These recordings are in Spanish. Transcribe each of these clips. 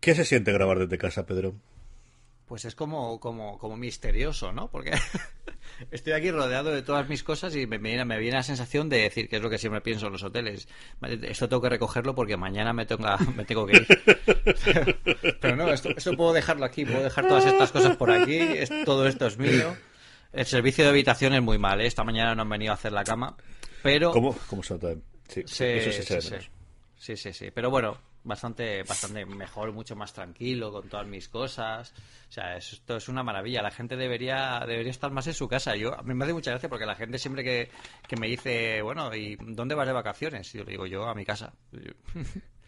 ¿Qué se siente grabar desde casa, Pedro? Pues es como, como, como misterioso, ¿no? Porque estoy aquí rodeado de todas mis cosas y me viene, me viene la sensación de decir que es lo que siempre pienso en los hoteles. Esto tengo que recogerlo porque mañana me, tenga, me tengo que ir. Pero no, esto, esto puedo dejarlo aquí, puedo dejar todas estas cosas por aquí, es, todo esto es mío. El servicio de habitación es muy mal, ¿eh? esta mañana no han venido a hacer la cama, pero... ¿Cómo, cómo se nota? Sí, Sí, eso sí. Sí, sí, sí. Pero bueno, bastante, bastante mejor, mucho más tranquilo con todas mis cosas. O sea, es- esto es una maravilla. La gente debería, debería estar más en su casa. Yo, a mí me hace mucha gracia porque la gente siempre que, que me dice, bueno, ¿y dónde vas de vacaciones? Y yo le digo, yo a mi casa.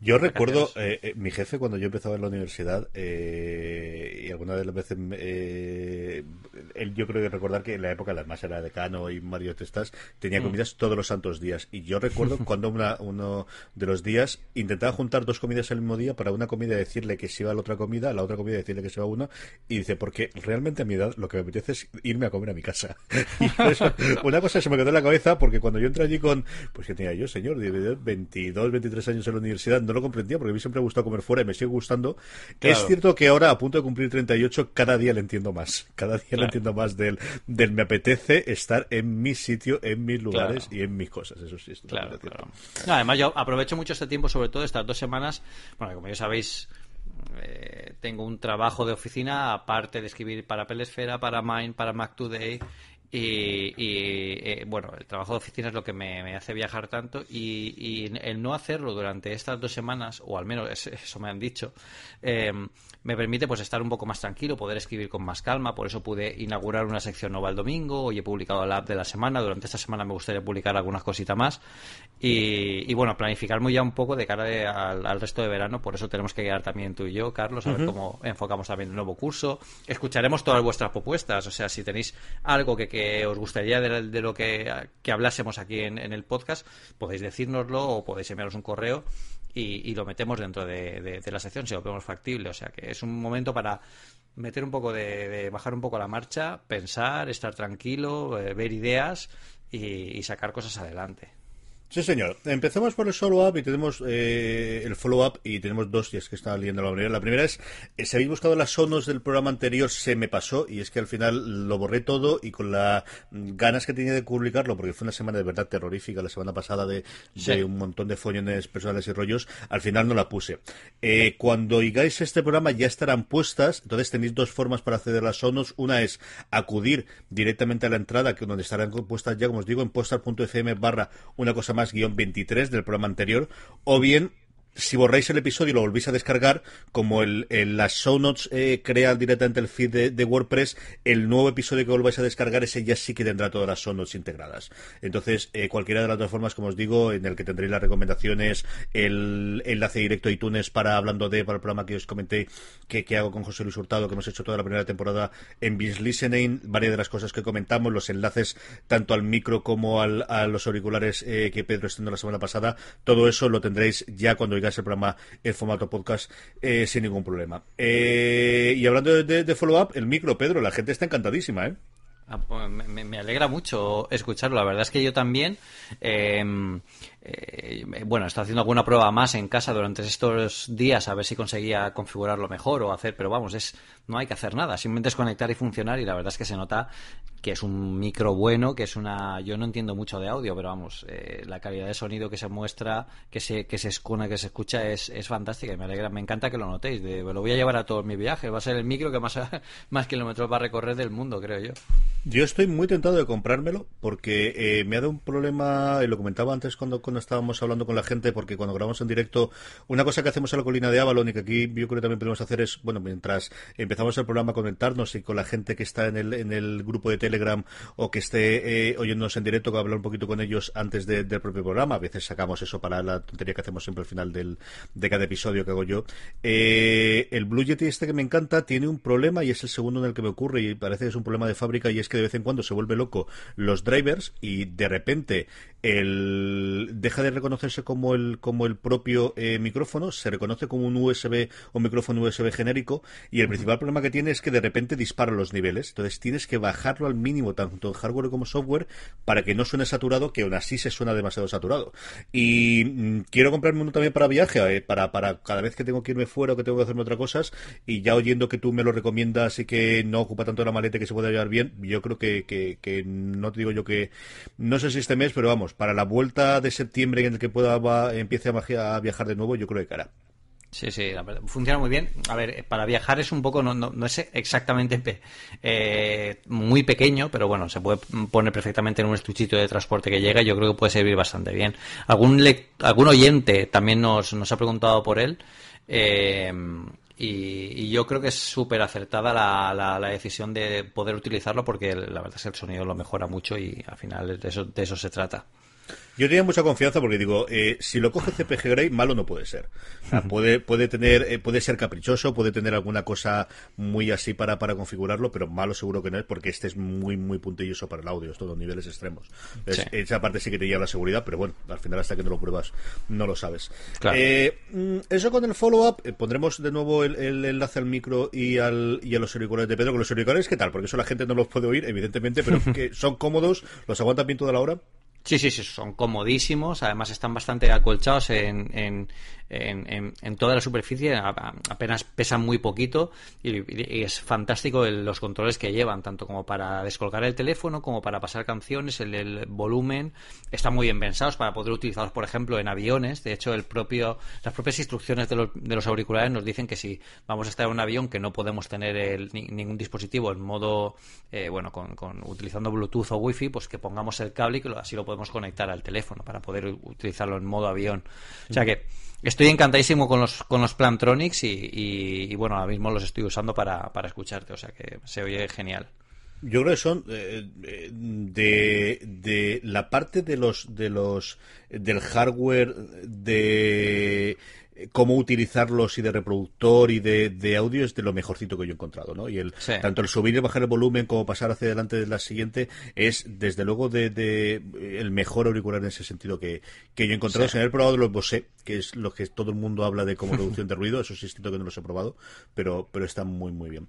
Yo- recuerdo, eh, eh, mi jefe cuando yo empezaba en la universidad, eh, y alguna de las veces, eh, él yo creo que recordar que en la época, además era decano y Mario Testas, tenía comidas todos los santos días. Y yo recuerdo cuando una- uno de los días intentaba juntar dos comidas el mismo día, para una comida decirle que se iba a la otra comida, a la otra comida decirle que se iba a una, y dice, porque realmente a mi edad lo que me apetece es irme a comer a mi casa. Y por eso, una cosa se me quedó en la cabeza, porque cuando yo entré allí con, pues que tenía yo, señor, de 22, 23 años en la universidad, no lo comprendía porque a mí siempre me ha gustado comer fuera y me sigue gustando. Claro. Es cierto que ahora, a punto de cumplir 38, cada día le entiendo más. Cada día le entiendo más del, del me apetece estar en mi sitio, en mis lugares Claro. y en mis cosas. Eso sí, es Claro, claro. No, además, yo aprovecho mucho este tiempo, sobre todo estas dos semanas. Bueno, como ya sabéis, eh, tengo un trabajo de oficina aparte de escribir para Pelesfera, para Mind, para Mac Today. Y, y, eh, bueno, el trabajo de oficina es lo que me, me hace viajar tanto. Y, y el no hacerlo durante estas dos semanas, o al menos es- eso me han dicho, eh, me permite pues estar un poco más tranquilo, poder escribir con más calma. Por eso pude inaugurar una sección nueva el domingo. Hoy he publicado la app de la semana. Durante esta semana me gustaría publicar algunas cositas más. Y, y, bueno, planificarme ya un poco de cara de- al, al resto de verano. Por eso tenemos que quedar también tú y yo, Carlos, a ver cómo enfocamos también el nuevo curso. Escucharemos todas vuestras propuestas. O sea, si tenéis algo que, que os gustaría de, de lo que, hablásemos aquí en, el podcast, podéis decírnoslo o podéis enviaros un correo y, lo metemos dentro de, la sección si lo vemos factible. O sea que es un momento para meter un poco de, bajar un poco la marcha, pensar, estar tranquilo, eh, ver ideas y sacar cosas adelante. Sí, señor. Empezamos por el follow-up y tenemos eh, el follow-up y tenemos dos, y es que estaba leyendo la primera. La primera es, eh, si habéis buscado las sonos del programa anterior, se me pasó y es que al final lo borré todo y con las ganas que tenía de publicarlo, porque fue una semana de verdad terrorífica la semana pasada de, Sí. de un montón de follones personales y rollos, al final no la puse. Eh, cuando oigáis este programa ya estarán puestas, entonces tenéis dos formas para acceder a las sonos. Una es acudir directamente a la entrada, que donde estarán puestas ya, como os digo, en postar.fm barra una cosa más guion 23 del programa anterior, o bien si borráis el episodio y lo volvéis a descargar, como el, las show notes eh, crea directamente el feed de, WordPress, el nuevo episodio que volváis a descargar, ese ya sí que tendrá todas las show notes integradas. Entonces, eh, cualquiera de las dos formas, como os digo, en el que tendréis las recomendaciones, el enlace directo a iTunes para hablando de, para el programa que os comenté que, hago con José Luis Hurtado, que hemos hecho toda la primera temporada en Biz Listening, varias de las cosas que comentamos, los enlaces tanto al micro como al- a los auriculares eh, que Pedro estrenó la semana pasada, todo eso lo tendréis ya cuando oigáis el programa en formato podcast eh, sin ningún problema. Eh, y hablando de, de- de follow-up, el micro, Pedro, la gente está encantadísima, ¿eh? Ah, pues Me, me- alegra mucho escucharlo. La verdad es que yo también eh, eh, bueno, está haciendo alguna prueba más en casa durante estos días a ver si conseguía configurarlo mejor o hacer, pero vamos, es no hay que hacer nada, simplemente es conectar y funcionar y la verdad es que se nota que es un micro bueno, que es una, yo no entiendo mucho de audio, pero vamos, eh, la calidad de sonido que se muestra, que se que se escuna, que se escucha es, es fantástica y me alegra, me encanta que lo notéis, de, lo voy a llevar a todos mis viajes, va a ser el micro que más más kilómetros va a recorrer del mundo, creo yo. Yo estoy muy tentado de comprármelo porque eh, me ha dado un problema, y lo comentaba antes cuando, cuando estábamos hablando con la gente, porque cuando grabamos en directo, una cosa que hacemos en la colina de Avalon y que aquí yo creo que también podemos hacer es, bueno, mientras empezamos el programa, comentarnos y con la gente que está en el, en el grupo de Telegram o que esté eh, oyéndonos en directo, que hablar un poquito con ellos antes del propio programa. A veces sacamos eso para la tontería que hacemos siempre al final del, de cada episodio que hago yo. Eh, el Blue Yeti este que me encanta tiene un problema y es el segundo en el que me ocurre y parece que es un problema de fábrica y es que de vez en cuando se vuelve loco los drivers y de repente el deja de reconocerse como el como el propio eh, micrófono, se reconoce como un USB o micrófono USB genérico y el principal problema que tiene es que de repente dispara los niveles. Entonces tienes que bajarlo al mínimo tanto en hardware como software para que no suene saturado, que aún así se suena demasiado saturado. Y mm, quiero comprarme uno también para viaje, eh, para, para cada vez que tengo que irme fuera o que tengo que hacerme otras cosas y ya oyendo que tú me lo recomiendas y que no ocupa tanto la maleta que se puede llevar bien, yo creo que, que, que no te digo yo que no sé si este mes, pero vamos, para la vuelta de septiembre en el que pueda empiece a, viajar de nuevo, yo creo que cara. Sí, sí, funciona muy bien. A ver, para viajar es un poco, no, no, es exactamente eh, muy pequeño, pero bueno, se puede poner perfectamente en un estuchito de transporte que llega y yo creo que puede servir bastante bien. Algún, algún oyente también nos, nos ha preguntado por él. Eh, y, yo creo que es súper acertada la, la, decisión de poder utilizarlo porque la verdad es que el sonido lo mejora mucho y al final de eso, de eso se trata. Yo tenía mucha confianza porque digo, eh, si lo coge CPG Grey, malo no puede ser. puede, puede tener, eh, puede ser caprichoso, puede tener alguna cosa muy así para, para configurarlo, pero malo seguro que no es porque este es muy, muy puntilloso para el audio, es todos niveles extremos. Esa parte sí que te lleva la seguridad, pero bueno, al final hasta que no lo pruebas no lo sabes. Eh, mm, eso con el follow-up, pondremos de nuevo el, enlace al micro y, al, y a los auriculares de Pedro. Con los auriculares, ¿qué tal? Porque eso la gente no los puede oír, evidentemente, pero que son cómodos, los aguantan bien toda la hora. Sí, sí, sí, son comodísimos. Además están bastante acolchados en, en, en, en, toda la superficie, apenas pesan muy poquito y, es fantástico los controles que llevan, tanto como para descolgar el teléfono como para pasar canciones, el, volumen, están muy bien pensados para poder utilizarlos, por ejemplo, en aviones. De hecho, el propio, las propias instrucciones de los, de los auriculares nos dicen que si vamos a estar en un avión que no podemos tener ningún dispositivo en modo, eh, bueno, con, con, utilizando Bluetooth o Wi-Fi, pues que pongamos el cable y que así lo podemos conectar al teléfono para poder utilizarlo en modo avión. O sea que Estoy encantadísimo con los, con los Plantronics y, bueno, ahora mismo los estoy usando para, para escucharte, o sea que se oye genial. Yo creo que son eh, eh, de, de la parte de los de los del hardware de cómo utilizarlos y de reproductor y de, audio es de lo mejorcito que yo he encontrado, ¿no? Y el tanto el subir y bajar el volumen como pasar hacia adelante de la siguiente es desde luego de, el mejor auricular en ese sentido que, yo he encontrado. Sin haber probado los Bose, que es lo que todo el mundo habla de como reducción de ruido, eso sí es distinto que no los he probado, pero pero están muy muy bien.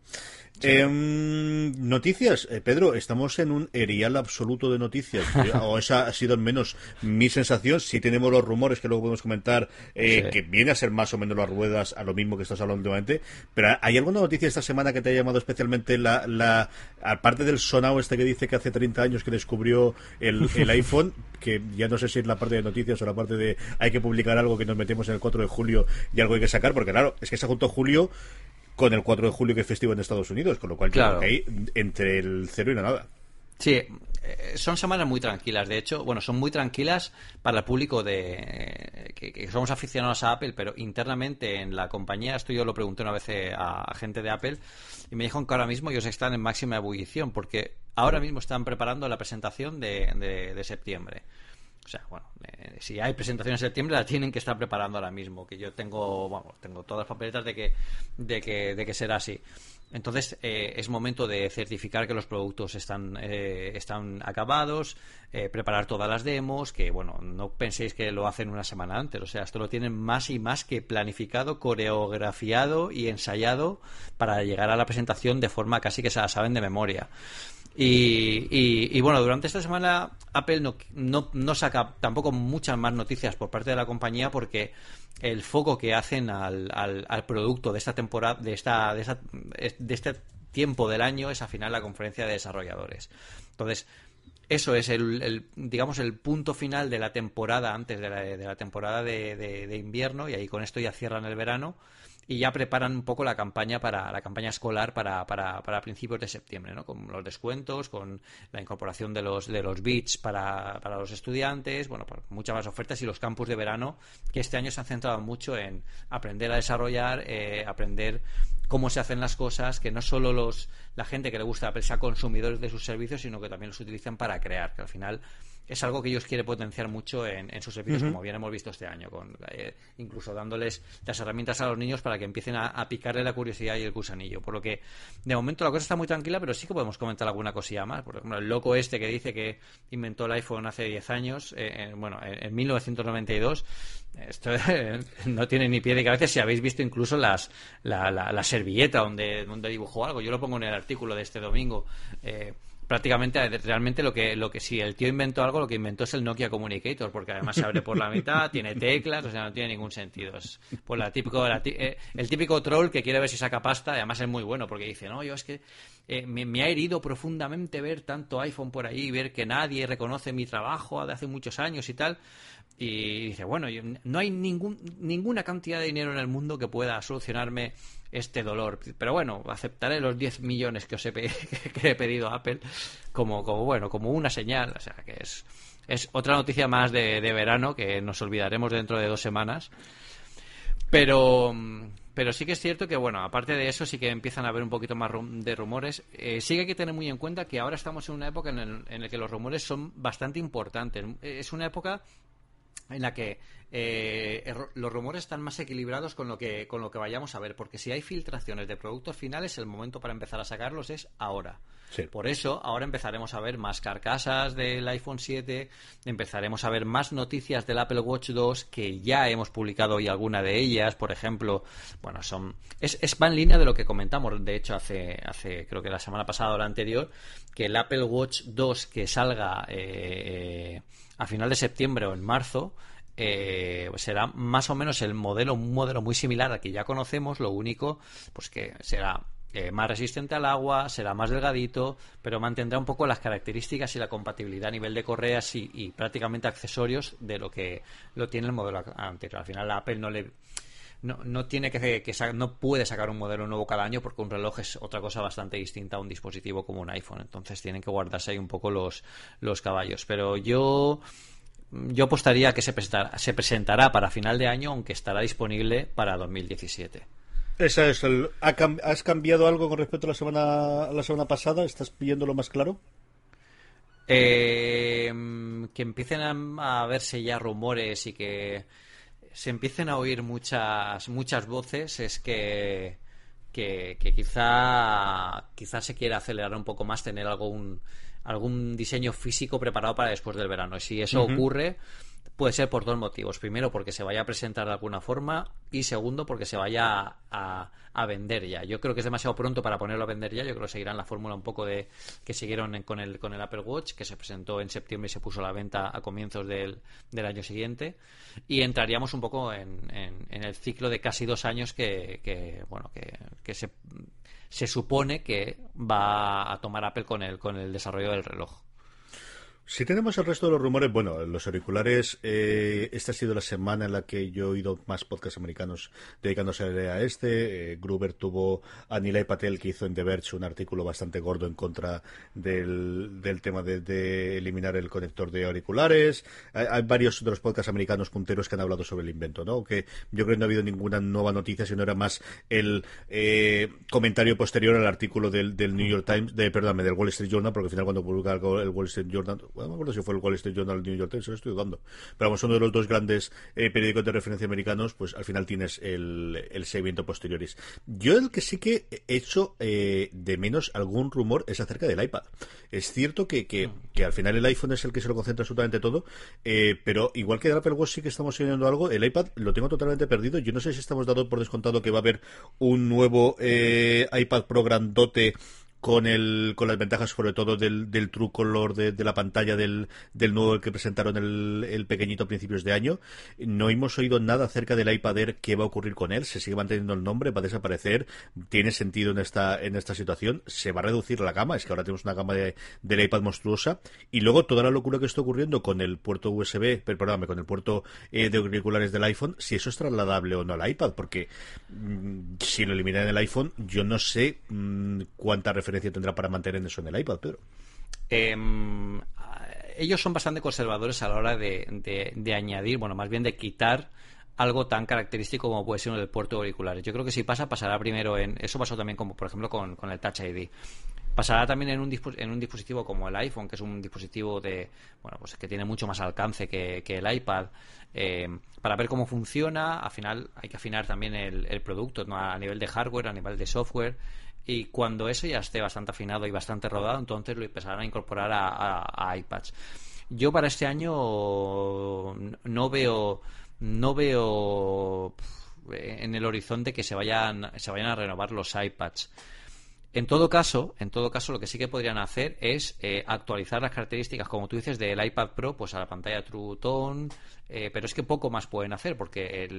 Em, noticias, eh, Pedro, estamos en un erial absoluto de noticias, o esa ha sido al menos mi sensación. Si tenemos los rumores que luego podemos comentar, eh, que viene a ser más o menos las ruedas a lo mismo que estás hablando últimamente. Pero ¿hay alguna noticia esta semana que te haya llamado especialmente la, la aparte del sonado este que dice que hace 30 años que descubrió el, el iPhone, que ya no sé si es la parte de noticias o la parte de hay que publicar algo que nos metemos en el 4 de julio y algo hay que sacar, porque claro, es que se juntó julio con el 4 de julio que es festivo en Estados Unidos, con lo cual claro. que hay entre el cero y la nada. Sí, son semanas muy tranquilas. De hecho, bueno, son muy tranquilas para el público de que, somos aficionados a Apple, pero internamente en la compañía, esto yo lo pregunté una vez eh, a, gente de Apple y me dijeron que ahora mismo ellos están en máxima ebullición porque ahora mismo están preparando la presentación de septiembre. O sea, bueno, eh, si hay presentación en septiembre la tienen que estar preparando ahora mismo, que yo tengo, bueno, tengo todas las papeletas de que, de que, de que será así. Entonces eh, es momento de certificar que los productos están, eh, están acabados, preparar todas las demos, que bueno, no penséis que lo hacen una semana antes, o sea, esto lo tienen más y más que planificado, coreografiado y ensayado para llegar a la presentación de forma casi que se la saben de memoria. Y, bueno, durante esta semana Apple no, no, saca tampoco muchas más noticias por parte de la compañía porque el foco que hacen al, al, producto de esta temporada, de esta, de, de este tiempo del año es al final la conferencia de desarrolladores. Entonces, eso es el, digamos el punto final de la temporada antes de la, de la temporada de, de, invierno y ahí con esto ya cierran el verano y ya preparan un poco la campaña para la campaña escolar para, para, para principios de septiembre, ¿no? Con los descuentos, con la incorporación de los de los bits para, para los estudiantes, bueno, pues muchas más ofertas y los campus de verano que este año se han centrado mucho en aprender a desarrollar, eh, aprender cómo se hacen las cosas, que no solo los la gente que le gusta Apple sea consumidores de sus servicios, sino que también los utilizan para crear, que al final es algo que ellos quieren potenciar mucho en, sus servicios, como bien hemos visto este año, con eh, incluso dándoles las herramientas a los niños para que empiecen a, picarle la curiosidad y el gusanillo. Por lo que, de momento, la cosa está muy tranquila, pero sí que podemos comentar alguna cosilla más. Por ejemplo, el loco este que dice que inventó el iPhone hace 10 años, eh, bueno, en, 1992, esto no tiene ni pie de cabeza si habéis visto incluso las, la, servilleta donde, donde dibujó algo. Yo lo pongo en el artículo de este domingo. Eh, prácticamente realmente lo que lo que si el tío inventó algo lo que inventó es el Nokia Communicator porque además se abre por la mitad tiene teclas o sea no tiene ningún sentido. Es pues la típico eh, el típico troll que quiere ver si saca pasta además es muy bueno porque dice no yo es que eh, me, ha herido profundamente ver tanto iPhone por ahí ver que nadie reconoce mi trabajo de hace muchos años y tal y dice bueno no hay ningún ninguna cantidad de dinero en el mundo que pueda solucionarme este dolor. Pero bueno, aceptaré los 10 millones que os he, que he pedido a Apple como, como, bueno, como una señal. O sea, que es, es otra noticia más de, verano que nos olvidaremos dentro de dos semanas. Pero, pero sí que es cierto que, bueno, aparte de eso, sí que empiezan a haber un poquito más de rumores. Eh, sí que hay que tener muy en cuenta que ahora estamos en una época en la que los rumores son bastante importantes. Es una época en la que eh, los rumores están más equilibrados con lo que con lo que vayamos a ver porque si hay filtraciones de productos finales el momento para empezar a sacarlos es ahora por eso ahora empezaremos a ver más carcasas del iPhone 7 empezaremos a ver más noticias del Apple Watch 2 que ya hemos publicado hoy alguna de ellas por ejemplo bueno son es, es va en línea de lo que comentamos de hecho hace hace creo que la semana pasada o la anterior que el Apple Watch 2 que salga eh, eh, a final de septiembre o en marzo eh, será más o menos el modelo, un modelo muy similar al que ya conocemos, lo único, pues que será eh, más resistente al agua, será más delgadito, pero mantendrá un poco las características y la compatibilidad a nivel de correas y, prácticamente accesorios de lo que lo tiene el modelo anterior. Al final Apple no le no, no tiene que, que no puede sacar un modelo nuevo cada año porque un reloj es otra cosa bastante distinta a un dispositivo como un iPhone. Entonces tienen que guardarse ahí un poco los, los caballos. Pero yo yo apostaría que se se presentará para final de año, aunque estará disponible para 2017. Esa es el, ¿Has cambiado algo con respecto a la semana, la semana pasada? ¿Estás pidiéndolo más claro? Eh, que empiecen a, verse ya rumores y que se empiecen a oír muchas muchas voces es que, que, que quizá quizá se quiera acelerar un poco más tener algún algún diseño físico preparado para después del verano. Y si eso ocurre, puede ser por dos motivos. Primero, porque se vaya a presentar de alguna forma y segundo, porque se vaya a, vender ya. Yo creo que es demasiado pronto para ponerlo a vender ya. Yo creo que seguirán la fórmula un poco de que siguieron con el, con el Apple Watch, que se presentó en septiembre y se puso a la venta a comienzos del, del año siguiente. Y entraríamos un poco en, en, el ciclo de casi dos años que, bueno, que, que se se supone que va a tomar Apple con el, con el desarrollo del reloj. Si tenemos el resto de los rumores, bueno, los auriculares, eh, esta ha sido la semana en la que yo he oído más podcasts americanos dedicándose a este. Eh, Gruber tuvo a Nilay Patel, que hizo en The Verge un artículo bastante gordo en contra del, del tema de, eliminar el conector de auriculares. Hay, varios de los podcasts americanos punteros que han hablado sobre el invento, ¿no? Que yo creo que no ha habido ninguna nueva noticia, sino era más el eh, comentario posterior al artículo del, del New York Times, de, del Wall Street Journal, porque al final cuando publica el Wall Street Journal no me acuerdo si fue el Wall Street Journal el New York Times, lo estoy dudando. Pero vamos, uno de los dos grandes eh, periódicos de referencia americanos, pues al final tienes el, seguimiento posteriores. Yo el que sí que he hecho eh, de menos algún rumor es acerca del iPad. Es cierto que, que, al final el iPhone es el que se lo concentra absolutamente todo, eh, pero igual que el Apple Watch sí que estamos oyendo algo, el iPad lo tengo totalmente perdido. Yo no sé si estamos dando por descontado que va a haber un nuevo iPad Pro grandote con el con las ventajas sobre todo del, del true color de, la pantalla del, del nuevo que presentaron el, el pequeñito a principios de año. No hemos oído nada acerca del iPad Air, qué va a ocurrir con él, se sigue manteniendo el nombre, va a desaparecer, tiene sentido en esta, en esta situación, se va a reducir la gama, es que ahora tenemos una gama de, del iPad monstruosa, y luego toda la locura que está ocurriendo con el puerto USB, perdóname, con el puerto eh, de auriculares del iPhone, si eso es trasladable o no al iPad, porque mm, si lo eliminan el iPhone, yo no sé mm, cuánta referencia tendrá para mantener eso en el iPad, Pedro. Em, ellos son bastante conservadores a la hora de, añadir, bueno, más bien de quitar algo tan característico como puede ser el puerto de auriculares. Yo creo que si pasa, pasará primero en. Eso pasó también, como por ejemplo, con, el Touch ID. Pasará también en un, en un dispositivo como el iPhone, que es un dispositivo de bueno pues que tiene mucho más alcance que, el iPad, eh, para ver cómo funciona. Al final hay que afinar también el, producto a nivel de hardware, a nivel de software. Y cuando eso ya esté bastante afinado y bastante rodado, entonces lo empezarán a incorporar a, iPads. Yo para este año no veo no veo en el horizonte que se vayan se vayan a renovar los iPads. En todo caso, en todo caso, lo que sí que podrían hacer es eh, actualizar las características, como tú dices, del iPad Pro, pues a la pantalla True Tone, eh, pero es que poco más pueden hacer, porque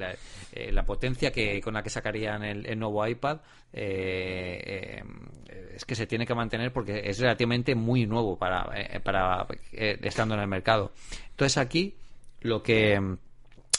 eh, la potencia que con la que sacarían el, nuevo iPad es que se tiene que mantener porque es relativamente muy nuevo para, para estando en el mercado. Entonces aquí lo que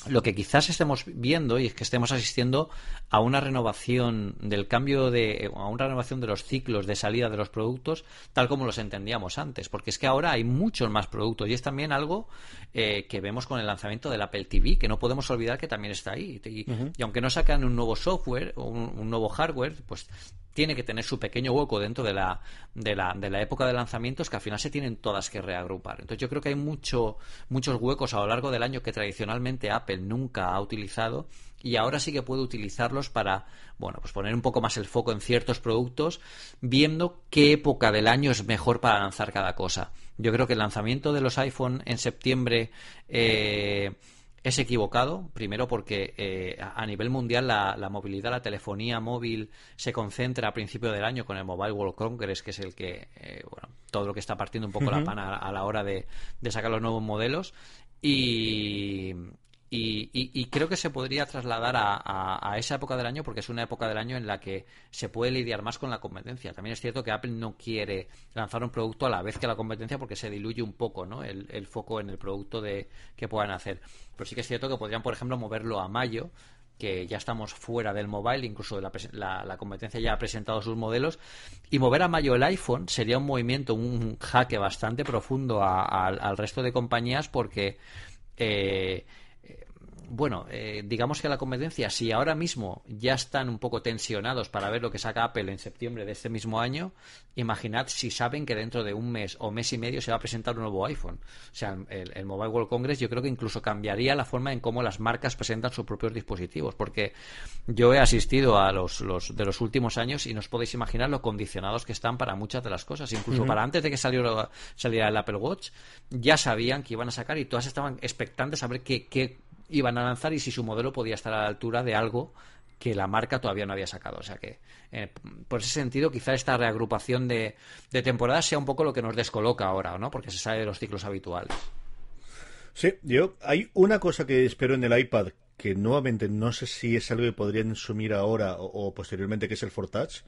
lo que quizás estemos viendo y es que estemos asistiendo a una renovación del cambio de a una renovación de los ciclos de salida de los productos tal como los entendíamos antes porque es que ahora hay muchos más productos y es también algo eh, que vemos con el lanzamiento del Apple TV que no podemos olvidar que también está ahí y, aunque no sacan un nuevo software o un, nuevo hardware pues tiene que tener su pequeño hueco dentro de la, de la, de la época de lanzamientos que al final se tienen todas que reagrupar. Entonces yo creo que hay mucho, muchos huecos a lo largo del año que tradicionalmente Apple nunca ha utilizado y ahora sí que puede utilizarlos para, bueno, pues poner un poco más el foco en ciertos productos, viendo qué época del año es mejor para lanzar cada cosa. Yo creo que el lanzamiento de los iPhone en septiembre eh, es equivocado, primero porque eh, a nivel mundial la, movilidad, la telefonía móvil se concentra a principio del año con el Mobile World Congress, que es el que, eh, bueno, todo lo que está partiendo un poco la pana a, la hora de, de, sacar los nuevos modelos. Y, y, creo que se podría trasladar a, esa época del año porque es una época del año en la que se puede lidiar más con la competencia. También es cierto que Apple no quiere lanzar un producto a la vez que la competencia porque se diluye un poco ¿no? el, foco en el producto de, que puedan hacer. Pero sí que es cierto que podrían, por ejemplo, moverlo a mayo que ya estamos fuera del mobile, incluso la, competencia ya ha presentado sus modelos, y mover a mayo el iPhone sería un movimiento, un jaque bastante profundo al resto de compañías porque eh, bueno, eh, digamos que la competencia, si ahora mismo ya están un poco tensionados para ver lo que saca Apple en septiembre de este mismo año, imaginad si saben que dentro de un mes o mes y medio se va a presentar un nuevo iPhone. O sea, el, Mobile World Congress yo creo que incluso cambiaría la forma en cómo las marcas presentan sus propios dispositivos, porque yo he asistido a los, los de los últimos años y no os podéis imaginar lo condicionados que están para muchas de las cosas. Incluso para antes de que saliera, saliera el Apple Watch, ya sabían que iban a sacar y todas estaban expectantes a ver qué, qué iban a lanzar y si su modelo podía estar a la altura de algo que la marca todavía no había sacado. O sea que, eh, por ese sentido, quizá esta reagrupación de, de temporadas sea un poco lo que nos descoloca ahora, ¿no? Porque se sale de los ciclos habituales. Sí, yo hay una cosa que espero en el iPad que nuevamente no sé si es algo que podrían sumir ahora o, posteriormente, que es el Fortouch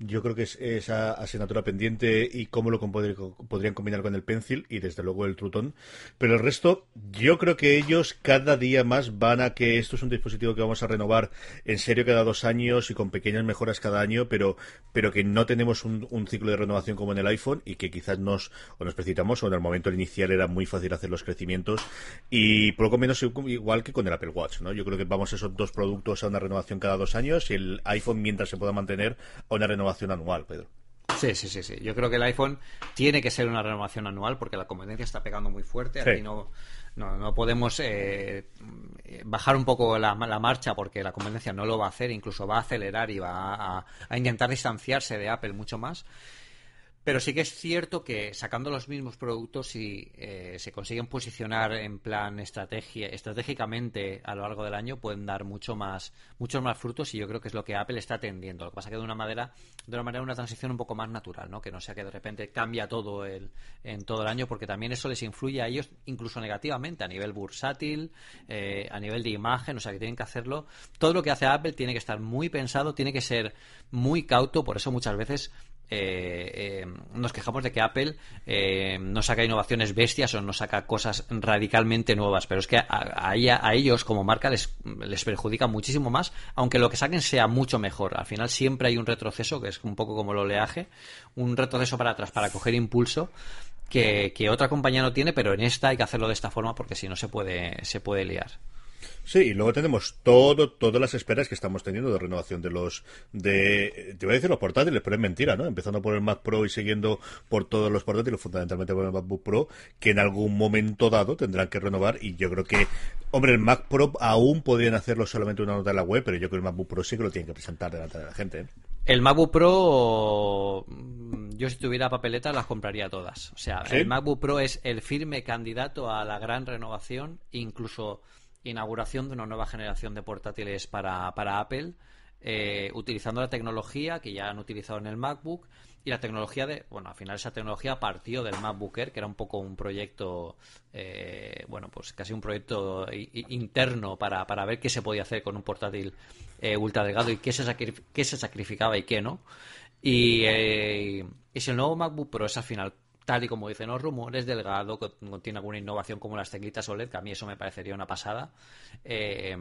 yo creo que es esa asignatura pendiente y cómo lo podrían combinar con el Pencil y desde luego el Trutón. Pero el resto, yo creo que ellos cada día más van a que esto es un dispositivo que vamos a renovar en serio cada dos años y con pequeñas mejoras cada año, pero, pero que no tenemos un, ciclo de renovación como en el iPhone y que quizás nos, o nos precipitamos o en el momento inicial era muy fácil hacer los crecimientos y poco menos igual que con el Apple Watch. ¿no? Yo creo que vamos esos dos productos a una renovación cada dos años y el iPhone mientras se pueda mantener a una renovación anual, Pedro. Sí, sí, sí, sí. Yo creo que el iPhone tiene que ser una renovación anual porque la competencia está pegando muy fuerte. Aquí no, no, podemos eh, bajar un poco la, marcha porque la competencia no lo va a hacer, incluso va a acelerar y va a, intentar distanciarse de Apple mucho más. Pero sí que es cierto que sacando los mismos productos, si eh, se consiguen posicionar en plan estrategia, estratégicamente a lo largo del año, pueden dar mucho más, muchos más frutos y yo creo que es lo que Apple está atendiendo. Lo que pasa que de una manera, de una manera una transición un poco más natural, ¿no? Que no sea que de repente cambia todo el, en todo el año, porque también eso les influye a ellos incluso negativamente a nivel bursátil, eh, a nivel de imagen, o sea que tienen que hacerlo. Todo lo que hace Apple tiene que estar muy pensado, tiene que ser muy cauto, por eso muchas veces eh, eh, nos quejamos de que Apple eh, no saca innovaciones bestias o no saca cosas radicalmente nuevas, pero es que a, ellos como marca les, les, perjudica muchísimo más, aunque lo que saquen sea mucho mejor. Al final siempre hay un retroceso, que es un poco como el oleaje, un retroceso para atrás para coger impulso. Que, que otra compañía no tiene, pero en esta hay que hacerlo de esta forma porque si no se puede, se puede liar. Sí, y luego tenemos todo, todas las esperas que estamos teniendo de renovación de los, de, te voy a decir los portátiles, pero es mentira, ¿no? Empezando por el Mac Pro y siguiendo por todos los portátiles, fundamentalmente por el MacBook Pro, que en algún momento dado tendrán que renovar y yo creo que, hombre, el Mac Pro aún podrían hacerlo solamente una nota en la web, pero yo creo que el MacBook Pro sí que lo tienen que presentar delante de la gente. ¿eh? El MacBook Pro, yo si tuviera papeletas las compraría todas. O sea, el MacBook Pro es el firme candidato a la gran renovación, incluso inauguración de una nueva generación de portátiles para, para Apple, eh, utilizando la tecnología que ya han utilizado en el MacBook y la tecnología de, bueno, al final esa tecnología partió del MacBook Air, que era un poco un proyecto, eh, bueno, pues casi un proyecto interno para, para ver qué se podía hacer con un portátil eh, ultra delgado y qué se, qué se sacrificaba y qué no. Y, y si el nuevo MacBook Pro es al final tal y como dicen los rumores, delgado, contiene alguna innovación como las teclitas OLED, que a mí eso me parecería una pasada, eh,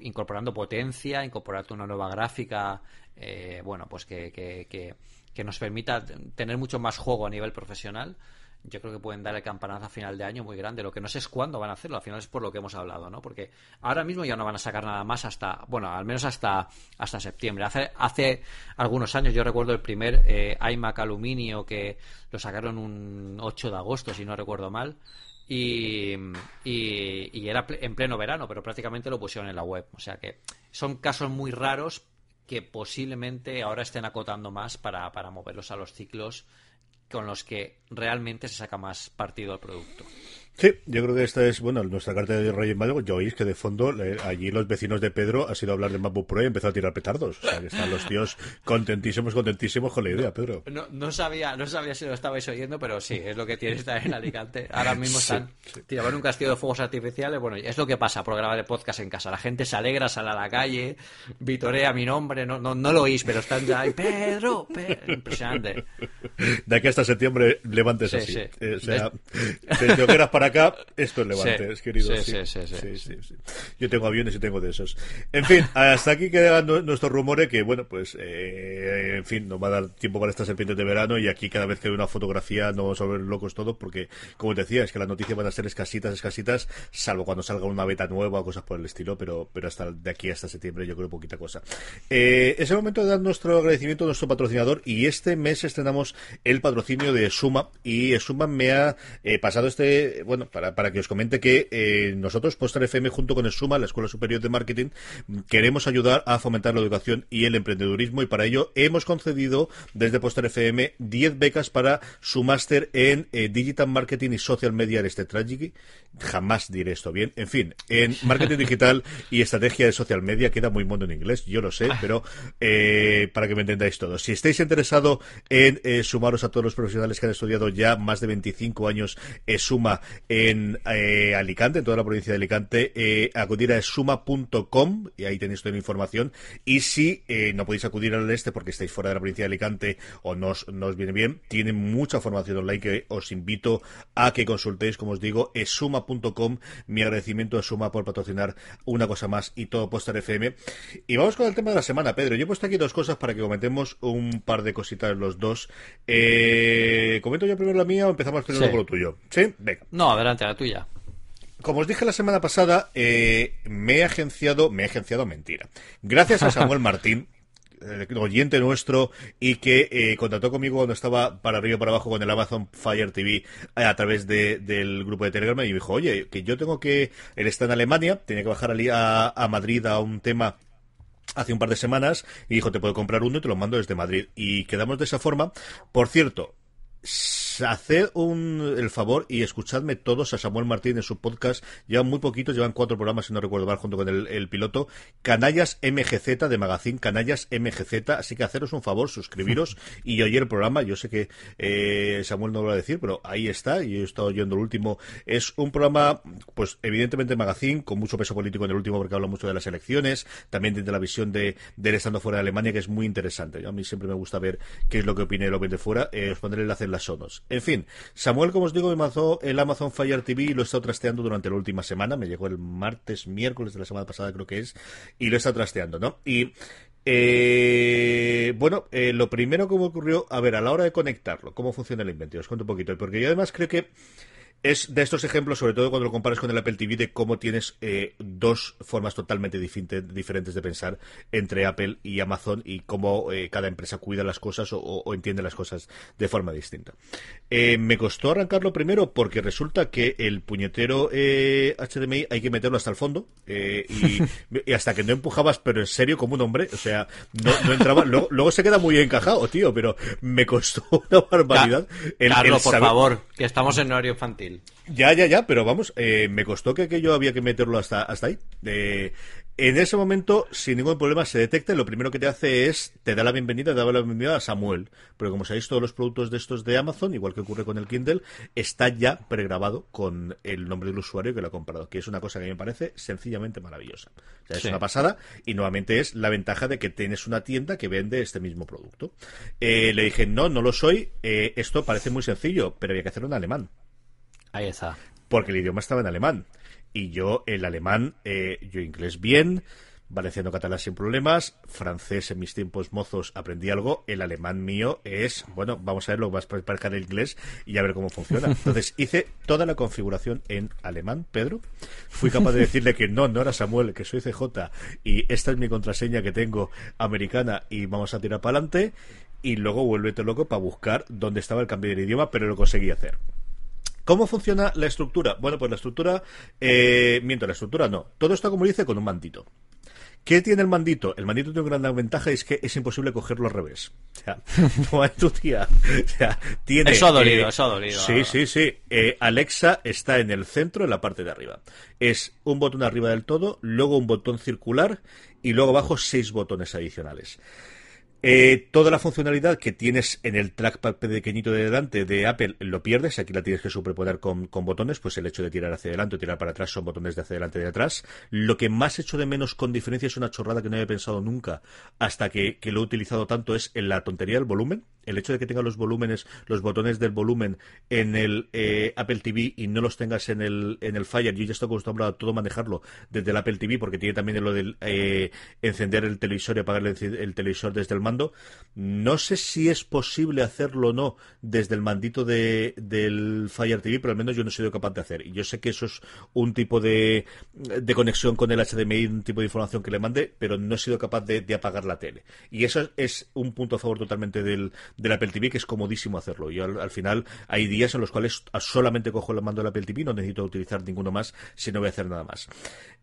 incorporando potencia, incorporando una nueva gráfica, eh, bueno, pues que, que, que, que, nos permita tener mucho más juego a nivel profesional yo creo que pueden dar el campanazo a final de año muy grande. Lo que no sé es cuándo van a hacerlo, al final es por lo que hemos hablado, ¿no? Porque ahora mismo ya no van a sacar nada más hasta, bueno, al menos hasta, hasta septiembre. Hace, hace algunos años, yo recuerdo el primer eh, iMac aluminio que lo sacaron un 8 de agosto, si no recuerdo mal. Y, y, era en pleno verano, pero prácticamente lo pusieron en la web. O sea que son casos muy raros que posiblemente ahora estén acotando más para, para moverlos a los ciclos con los que realmente se saca más partido al producto. Sí, yo creo que esta es, bueno, nuestra carta de Reyes Magos. Ya oís que de fondo, allí los vecinos de Pedro ha sido hablar de MacBook Pro y empezó a tirar petardos. O sea, que están los tíos contentísimos, contentísimos con la idea, Pedro. No, no sabía no sabía si lo estabais oyendo, pero sí, es lo que tiene estar en Alicante. Ahora mismo están tirando un castillo de fuegos artificiales. Bueno, es lo que pasa por grabar el podcast en casa. La gente se alegra, sale a la calle, vitorea mi nombre. No, no, no lo oís, pero están ya ahí. Pedro, Pedro. Impresionante. De aquí hasta septiembre, levantes así. Eh, o sea, eras para acá, esto es Levantes, querido. Sí sí, Yo tengo aviones y tengo de esos. En fin, hasta aquí quedan nuestros rumores que, bueno, pues, eh, en fin, nos va a dar tiempo para estas serpientes de verano y aquí cada vez que hay una fotografía no vamos a ver locos todos porque, como te decía, es que las noticias van a ser escasitas, escasitas, salvo cuando salga una beta nueva o cosas por el estilo, pero, pero hasta de aquí hasta septiembre yo creo poquita cosa. Eh, es el momento de dar nuestro agradecimiento a nuestro patrocinador y este mes estrenamos el patrocinio de Suma y Suma me ha eh, pasado este, bueno, para, para que os comente que eh, nosotros, Poster FM, junto con el SUMA, la Escuela Superior de Marketing, queremos ayudar a fomentar la educación y el emprendedurismo y para ello hemos concedido desde Poster FM 10 becas para su máster en eh, Digital Marketing y Social Media este Strategy. Jamás diré esto bien. En fin, en Marketing Digital y Estrategia de Social Media, queda muy mono en inglés, yo lo sé, pero eh, para que me entendáis todo. Si estáis interesados en sumaros a todos los profesionales que han estudiado ya más de 25 años Suma en eh, Alicante, en toda la provincia de Alicante, eh, acudir a suma.com y ahí tenéis toda la información. Y si eh, no podéis acudir al este porque estáis fuera de la provincia de Alicante o no os, viene bien, tienen mucha formación online que os invito a que consultéis, como os digo, es suma.com. Mi agradecimiento a Suma por patrocinar una cosa más y todo Poster FM. Y vamos con el tema de la semana, Pedro. Yo he puesto aquí dos cosas para que comentemos un par de cositas los dos. ¿Comento yo primero la mía o empezamos primero con lo tuyo? ¿Sí? Venga. No, adelante, la tuya. Como os dije la semana pasada, eh, me he agenciado, me he agenciado mentira. Gracias a Samuel Martín, oyente nuestro y que eh, contactó conmigo cuando estaba para arriba y para abajo con el Amazon Fire TV eh, a través del grupo de Telegram y me dijo, oye, que yo tengo que, él está en Alemania, tiene que bajar a, a Madrid a un tema hace un par de semanas y dijo, te puedo comprar uno y te lo mando desde Madrid. Y quedamos de esa forma. Por cierto, haced un, el favor y escuchadme todos a Samuel Martín en su podcast. Llevan muy poquitos, llevan cuatro programas, si no recuerdo mal, junto con el, piloto. Canallas MGZ de Magazine, Canallas MGZ. Así que haceros un favor, suscribiros y oír el programa. Yo sé que eh, Samuel no lo va a decir, pero ahí está. Y he estado oyendo el último. Es un programa, pues evidentemente Magazine, con mucho peso político en el último, porque habla mucho de las elecciones. También desde la visión de, del estando fuera de Alemania, que es muy interesante. A mí siempre me gusta ver qué es lo que opina el Open de fuera. Eh, os pondré el enlace en las sonos. En fin, Samuel, como os digo, me mandó el Amazon Fire TV y lo he estado trasteando durante la última semana. Me llegó el martes, miércoles de la semana pasada, creo que es, y lo he estado trasteando, ¿no? Y eh, bueno, eh, lo primero que me ocurrió, a ver, a la hora de conectarlo, cómo funciona el invento, os cuento un poquito, porque yo además creo que es de estos ejemplos, sobre todo cuando lo comparas con el Apple TV, de cómo tienes eh, dos formas totalmente diferentes de pensar entre Apple y Amazon y cómo eh, cada empresa cuida las cosas o, entiende las cosas de forma distinta. Eh, me costó arrancarlo primero porque resulta que el puñetero HDMI hay que meterlo hasta el fondo y, hasta que no empujabas, pero en serio, como un hombre, o sea, no, entraba. Luego, se queda muy encajado, tío, pero me costó una barbaridad. El, Carlos, por favor, que estamos en horario infantil. Ya, ya, ya, pero vamos, eh, me costó que aquello había que meterlo hasta, hasta ahí. en ese momento, sin ningún problema, se detecta y lo primero que te hace es, te da la bienvenida, te da la bienvenida a Samuel. Pero como sabéis, todos los productos de estos de Amazon, igual que ocurre con el Kindle, está ya pregrabado con el nombre del usuario que lo ha comprado, que es una cosa que me parece sencillamente maravillosa. es una pasada y nuevamente es la ventaja de que tienes una tienda que vende este mismo producto. Eh, le dije, no, no lo soy, eh, esto parece muy sencillo, pero había que hacerlo en alemán. Ahí está. Porque el idioma estaba en alemán. Y yo, el alemán, eh, yo inglés bien, valenciano catalán sin problemas, francés en mis tiempos mozos aprendí algo, el alemán mío es, bueno, vamos a ver lo más para el inglés y a ver cómo funciona. Entonces hice toda la configuración en alemán, Pedro. Fui capaz de decirle que no, no era Samuel, que soy CJ y esta es mi contraseña que tengo americana y vamos a tirar para adelante. Y luego vuélvete loco para buscar dónde estaba el cambio de idioma, pero lo conseguí hacer. ¿Cómo funciona la estructura? Bueno, pues la estructura, eh, miento, la estructura no. Todo está, como dice, con un mandito. ¿Qué tiene el mandito? El mandito tiene una gran ventaja y es que es imposible cogerlo al revés. O sea, no es tu tía. O sea, tiene. Eso ha dolido, eh, eso ha dolido. Sí, sí, sí. Eh, Alexa está en el centro, en la parte de arriba. Es un botón arriba del todo, luego un botón circular y luego abajo seis botones adicionales. Eh, toda la funcionalidad que tienes en el trackpad pequeñito de delante de Apple lo pierdes, aquí la tienes que superponer con, botones, pues el hecho de tirar hacia adelante o tirar para atrás son botones de hacia adelante y de atrás. Lo que más echo de menos con diferencia es una chorrada que no había pensado nunca hasta que, lo he utilizado tanto es en la tontería del volumen. El hecho de que tenga los volúmenes, los botones del volumen en el eh, Apple TV y no los tengas en el, en el Fire, yo ya estoy acostumbrado a todo manejarlo desde el Apple TV porque tiene también lo del eh, encender el televisor y apagar el, el televisor desde el no sé si es posible hacerlo o no desde el mandito de, del Fire TV, pero al menos yo no he sido capaz de hacer. Y yo sé que eso es un tipo de, de conexión con el HDMI, un tipo de información que le mande, pero no he sido capaz de, apagar la tele. Y eso es un punto a favor totalmente del, del Apple TV, que es comodísimo hacerlo. Yo al, final hay días en los cuales solamente cojo el mando del Apple TV, no necesito utilizar ninguno más si no voy a hacer nada más.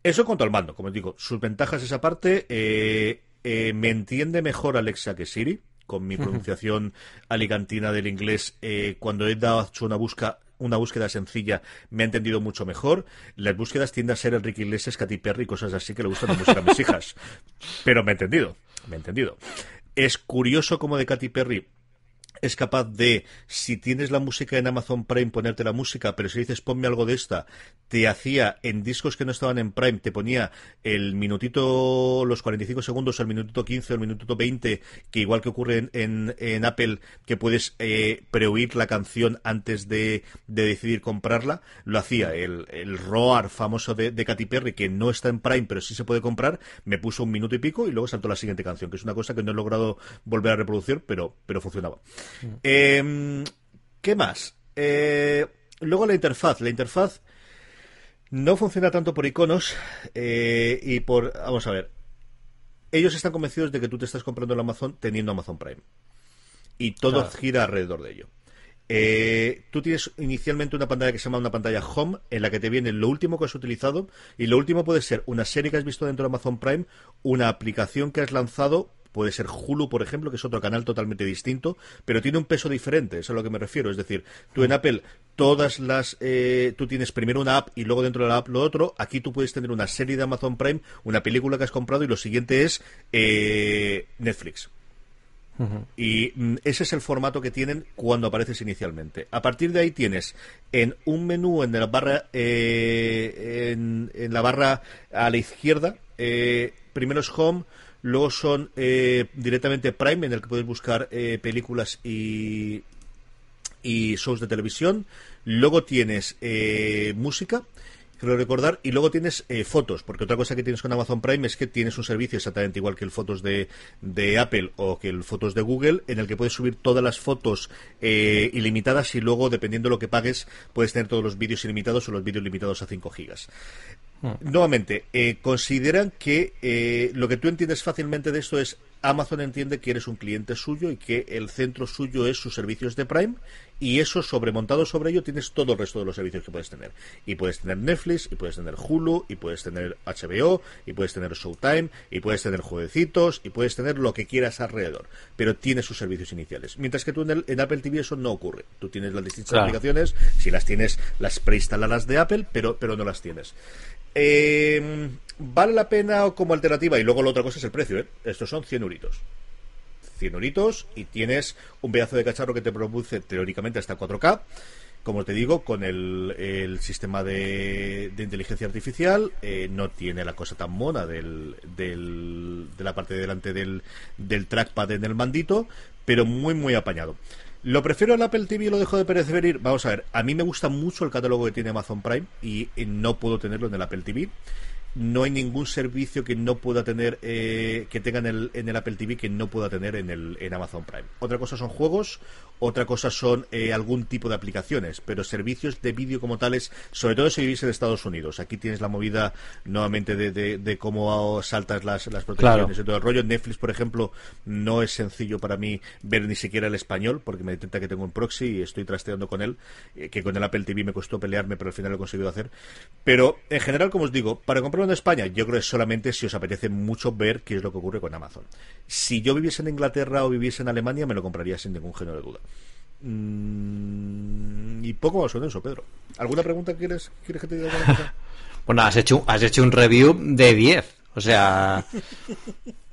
Eso en cuanto al mando, como digo, sus ventajas esa parte. Eh, eh, me entiende mejor Alexa que Siri, con mi pronunciación alicantina del inglés. Eh, cuando he dado una busca una búsqueda sencilla me ha entendido mucho mejor. Las búsquedas tienden a ser Enrique Iglesias, Katy Perry y cosas así que le gustan la a mis hijas. Pero me ha entendido, me ha entendido. Es curioso como de Katy Perry es capaz de, si tienes la música en Amazon Prime, ponerte la música, pero si dices ponme algo de esta, te hacía en discos que no estaban en Prime, te ponía el minutito, los 45 segundos, el minutito 15 o el minutito 20, que igual que ocurre en, en, Apple, que puedes eh, preoír la canción antes de, de, decidir comprarla, lo hacía. El, el Roar famoso de, de Katy Perry, que no está en Prime, pero sí se puede comprar, me puso un minuto y pico y luego saltó la siguiente canción, que es una cosa que no he logrado volver a reproducir, pero, pero funcionaba. Em, ¿Qué más? Eh, luego la interfaz. La interfaz no funciona tanto por iconos eh, y por... Vamos a ver. Ellos están convencidos de que tú te estás comprando el Amazon teniendo Amazon Prime. Y todo gira alrededor de ello. Eh, tú tienes inicialmente una pantalla que se llama una pantalla Home, en la que te viene lo último que has utilizado, y lo último puede ser una serie que has visto dentro de Amazon Prime, una aplicación que has lanzado puede ser Hulu, por ejemplo, que es otro canal totalmente distinto, pero tiene un peso diferente, es a lo que me refiero. Es decir, tú en Apple todas las eh, tú tienes primero una app y luego dentro de la app lo otro aquí tú puedes tener una serie de Amazon Prime una película que has comprado y lo siguiente es eh, Netflix y mm, ese es el formato que tienen cuando apareces inicialmente. A partir de ahí tienes en un menú en la barra eh, en, la barra a la izquierda eh, primero es Home, luego son eh, directamente Prime en el que puedes buscar películas y y shows de televisión. Luego tienes música creo recordar, y luego tienes eh, fotos, porque otra cosa que tienes con Amazon Prime es que tienes un servicio exactamente igual que el fotos de, de Apple o que el fotos de Google, en el que puedes subir todas las fotos eh, ilimitadas y luego, dependiendo de lo que pagues, puedes tener todos los vídeos ilimitados o los vídeos limitados a 5 gigas. Hmm. Nuevamente, eh, consideran que lo que tú entiendes fácilmente de esto es Amazon entiende que eres un cliente suyo y que el centro suyo es sus servicios de Prime y eso sobremontado sobre ello tienes todo el resto de los servicios que puedes tener. Y puedes tener Netflix, y puedes tener Hulu, y puedes tener HBO, y puedes tener Showtime, y puedes tener jueguecitos, y puedes tener lo que quieras alrededor. Pero tienes sus servicios iniciales. Mientras que tú en, Apple TV eso no ocurre. Tú tienes las distintas aplicaciones, si las tienes, las preinstaladas de Apple, pero, pero no las tienes. Eh, ¿Vale la pena como alternativa? Y luego la otra cosa es el precio, ¿eh? Estos son 100 euritos. 100 euritos y tienes un pedazo de cacharro que te produce teóricamente hasta 4K. Como te digo, con el, sistema de, inteligencia artificial eh, no tiene la cosa tan mona del, de la parte de delante del, del trackpad en el mandito, pero muy, muy apañado. ¿Lo prefiero al Apple TV y lo dejo de preferir? Vamos a ver, a mí me gusta mucho el catálogo que tiene Amazon Prime y no puedo tenerlo en el Apple TV no hay ningún servicio que no pueda tener eh, que tenga en el, en el Apple TV que no pueda tener en el en Amazon Prime. Otra cosa son juegos, otra cosa son eh, algún tipo de aplicaciones, pero servicios de vídeo como tales, sobre todo si vivís en Estados Unidos. Aquí tienes la movida nuevamente de, de, cómo saltas las, las protecciones y todo el rollo. Netflix, por ejemplo, no es sencillo para mí ver ni siquiera el español, porque me detenta que tengo un proxy y estoy trasteando con él, eh, que con el Apple TV me costó pelearme, pero al final lo he conseguido hacer. Pero en general, como os digo, para comprarlo en España, yo creo que solamente si os apetece mucho ver qué es lo que ocurre con Amazon. Si yo viviese en Inglaterra o viviese en Alemania, me lo compraría sin ningún género de duda. Mm, y poco más sobre eso, Pedro. ¿Alguna pregunta quieres, quieres que te diga? bueno, has hecho, has hecho un review de 10. O sea,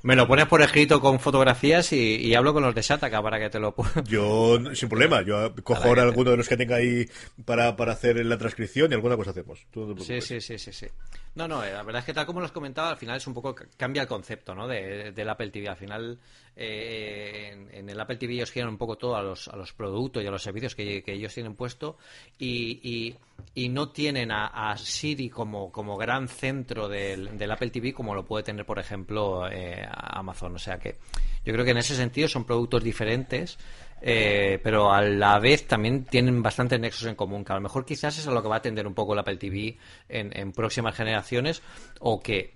me lo pones por escrito con fotografías y, hablo con los de Shataka para que te lo Yo, sin problema, yo cojo ahora alguno de los que tenga ahí para, para hacer la transcripción y alguna cosa hacemos. sí, sí, sí, sí, sí. No, no, eh, la verdad es que tal como lo has comentado, al final es un poco, cambia el concepto, ¿no? De, del Apple TV. Al final, eh, en, el Apple TV ellos giran un poco todo a los, a los productos y a los servicios que, ellos tienen puesto y, y, no tienen a, Siri como, como gran centro del, del, Apple TV como lo puede tener, por ejemplo, eh, Amazon. O sea que yo creo que en ese sentido son productos diferentes eh, pero a la vez también tienen bastantes nexos en común, que a lo mejor quizás es a lo que va a atender un poco el Apple TV en, próximas generaciones o que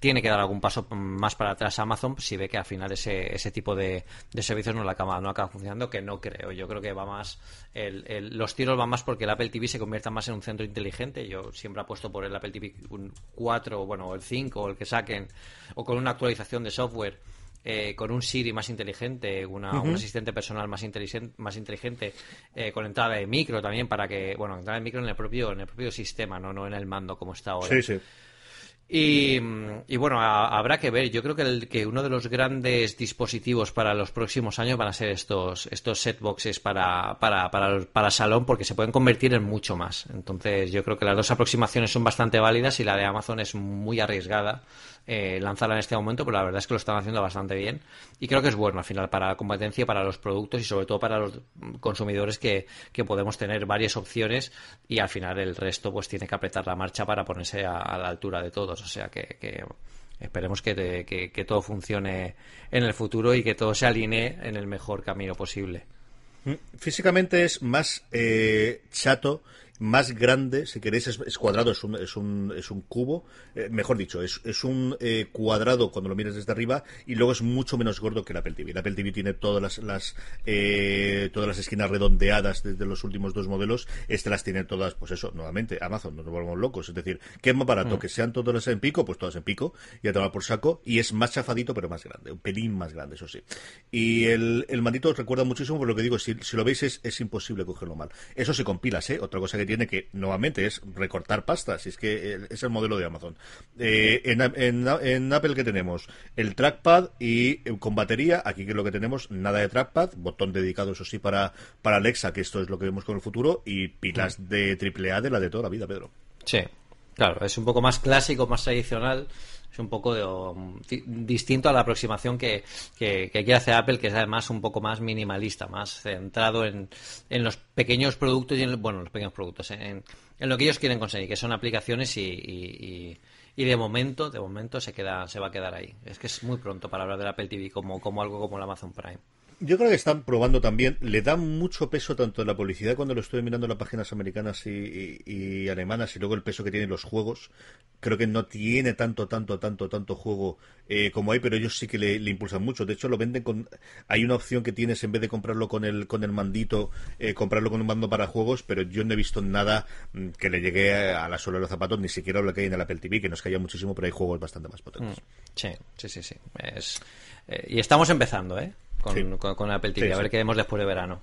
tiene que dar algún paso más para atrás a Amazon si ve que al final ese, ese tipo de, servicios no, la acaba, no acaba funcionando, que no creo. Yo creo que va más, los tiros van más porque el Apple TV se convierta más en un centro inteligente. Yo siempre apuesto por el Apple TV 4, bueno, o el 5, o el que saquen, o con una actualización de software eh, con un Siri más inteligente, una, un asistente personal más inteligente, más inteligente eh, con entrada de micro también para que, bueno, entrada de micro en el propio, en el propio sistema, no, no en el mando como está ahora. Sí, sí. Y, bueno, habrá que ver. Yo creo que, uno de los grandes dispositivos para los próximos años van a ser estos, estos setboxes para, para, para, para salón porque se pueden convertir en mucho más. Entonces yo creo que las dos aproximaciones son bastante válidas y la de Amazon es muy arriesgada eh, lanzarla en este momento, pero la verdad es que lo están haciendo bastante bien. Y creo que es bueno al final para la competencia, para los productos y sobre todo para los consumidores que, podemos tener varias opciones y al final el resto pues tiene que apretar la marcha para ponerse a, la altura de todos. O sea que, esperemos que, que, todo funcione en el futuro y que todo se alinee en el mejor camino posible. Mm, físicamente es más eh, chato más grande, si queréis, es, cuadrado, es un, es un, es un cubo, eh, mejor dicho, es, es un eh, cuadrado cuando lo miras desde arriba y luego es mucho menos gordo que el Apple TV. El Apple TV tiene todas las, las eh, todas las esquinas redondeadas desde los últimos dos modelos, este las tiene todas, pues eso, nuevamente, Amazon, no nos volvemos locos, es decir, ¿qué es más barato? Mm. Que sean todas en pico, pues todas en pico, y a tomar por saco, y es más chafadito pero más grande, un pelín más grande, eso sí. Y el, el mandito os recuerda muchísimo, por lo que digo, si, si lo veis es, es imposible cogerlo mal. Eso se compilas, ¿eh? Otra cosa que tiene que, nuevamente, es recortar pasta, si es que eh, es el modelo de Amazon. Eh, en, en, Apple que tenemos el trackpad y eh, con batería, aquí que es lo que tenemos, nada de trackpad, botón dedicado, eso sí, para, para Alexa, que esto es lo que vemos con el futuro, y pilas mm. de AAA de la de toda la vida, Pedro. Sí, claro, es un poco más clásico, más tradicional es un poco um, distinto a la aproximación que, que, quiere hacer Apple, que es además un poco más minimalista, más centrado en, en los pequeños productos y en, bueno, los pequeños productos, en, en, lo que ellos quieren conseguir, que son aplicaciones y, y, de momento, de momento se queda, se va a quedar ahí. Es que es muy pronto para hablar del Apple TV como, como algo como el Amazon Prime. Yo creo que están probando también, le dan mucho peso tanto en la publicidad cuando lo estoy mirando en las páginas americanas y, alemanas y luego el peso que tienen los juegos. Creo que no tiene tanto, tanto, tanto, tanto juego eh, como hay, pero ellos sí que le, impulsan mucho. De hecho, lo venden con. Hay una opción que tienes en vez de comprarlo con el, con el mandito, eh, comprarlo con un mando para juegos, pero yo no he visto nada mm, que le llegue a la suela de los zapatos, ni siquiera lo que hay en el Apple TV, que nos caía muchísimo, pero hay juegos bastante más potentes. Mm, sí, sí, sí, eh, y estamos empezando, ¿eh? Con, con, Apple TV, a ver qué vemos después de verano.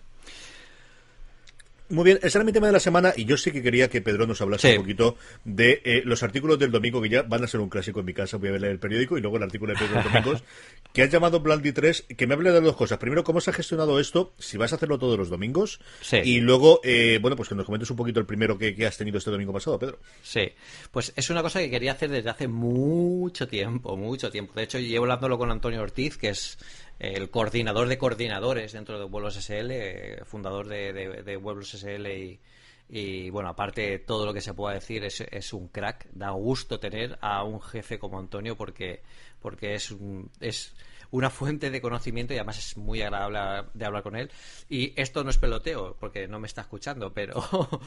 Muy bien, ese era mi tema de la semana y yo sí que quería que Pedro nos hablase un poquito de eh, los artículos del domingo que ya van a ser un clásico en mi casa. Voy a ver el periódico y luego el artículo de Pedro los domingos que has llamado Blandy 3, que me hable de dos cosas. Primero, cómo se ha gestionado esto, si vas a hacerlo todos los domingos. Y luego, eh, bueno, pues que nos comentes un poquito el primero que, has tenido este domingo pasado, Pedro. Sí, pues es una cosa que quería hacer desde hace mucho tiempo, mucho tiempo. De hecho, llevo hablándolo con Antonio Ortiz, que es el coordinador de coordinadores dentro de Vuelos SL, eh, fundador de, de, Vuelos SL y, bueno, aparte todo lo que se pueda decir es, es, un crack. Da gusto tener a un jefe como Antonio porque, porque es, es una fuente de conocimiento y además es muy agradable de hablar con él. Y esto no es peloteo, porque no me está escuchando, pero,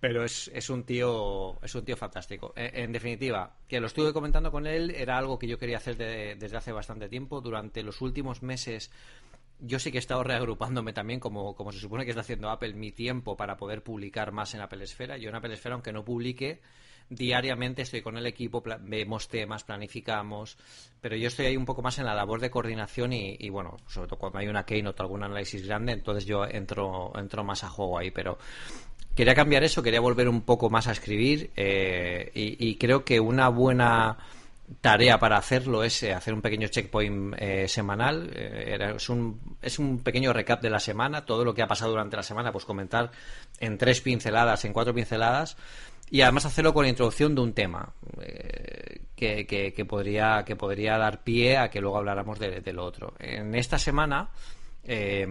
pero es, es, un tío, es un tío fantástico. En, definitiva, que lo estuve comentando con él, era algo que yo quería hacer desde hace bastante tiempo. Durante los últimos meses yo sí que he estado reagrupándome también, como, como se supone que está haciendo Apple, mi tiempo para poder publicar más en Apple Esfera. Yo en Apple Esfera, aunque no publique, diariamente estoy con el equipo, vemos temas, planificamos, pero yo estoy ahí un poco más en la labor de coordinación y, bueno, sobre todo cuando hay una keynote o algún análisis grande, entonces yo entro, entro más a juego ahí, pero quería cambiar eso, quería volver un poco más a escribir eh, y, creo que una buena tarea para hacerlo es eh, hacer un pequeño checkpoint eh, semanal. es, un, es un pequeño recap de la semana, todo lo que ha pasado durante la semana, pues comentar en tres pinceladas, en cuatro pinceladas y además hacerlo con la introducción de un tema eh, que, que, podría, que podría dar pie a que luego habláramos de, lo otro. En esta semana, eh,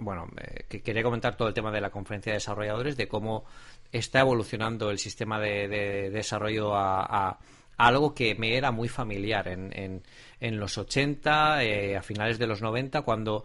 bueno, eh, que quería comentar todo el tema de la conferencia de desarrolladores, de cómo está evolucionando el sistema de, desarrollo a, algo que me era muy familiar en, en, en los 80, a finales de los 90, cuando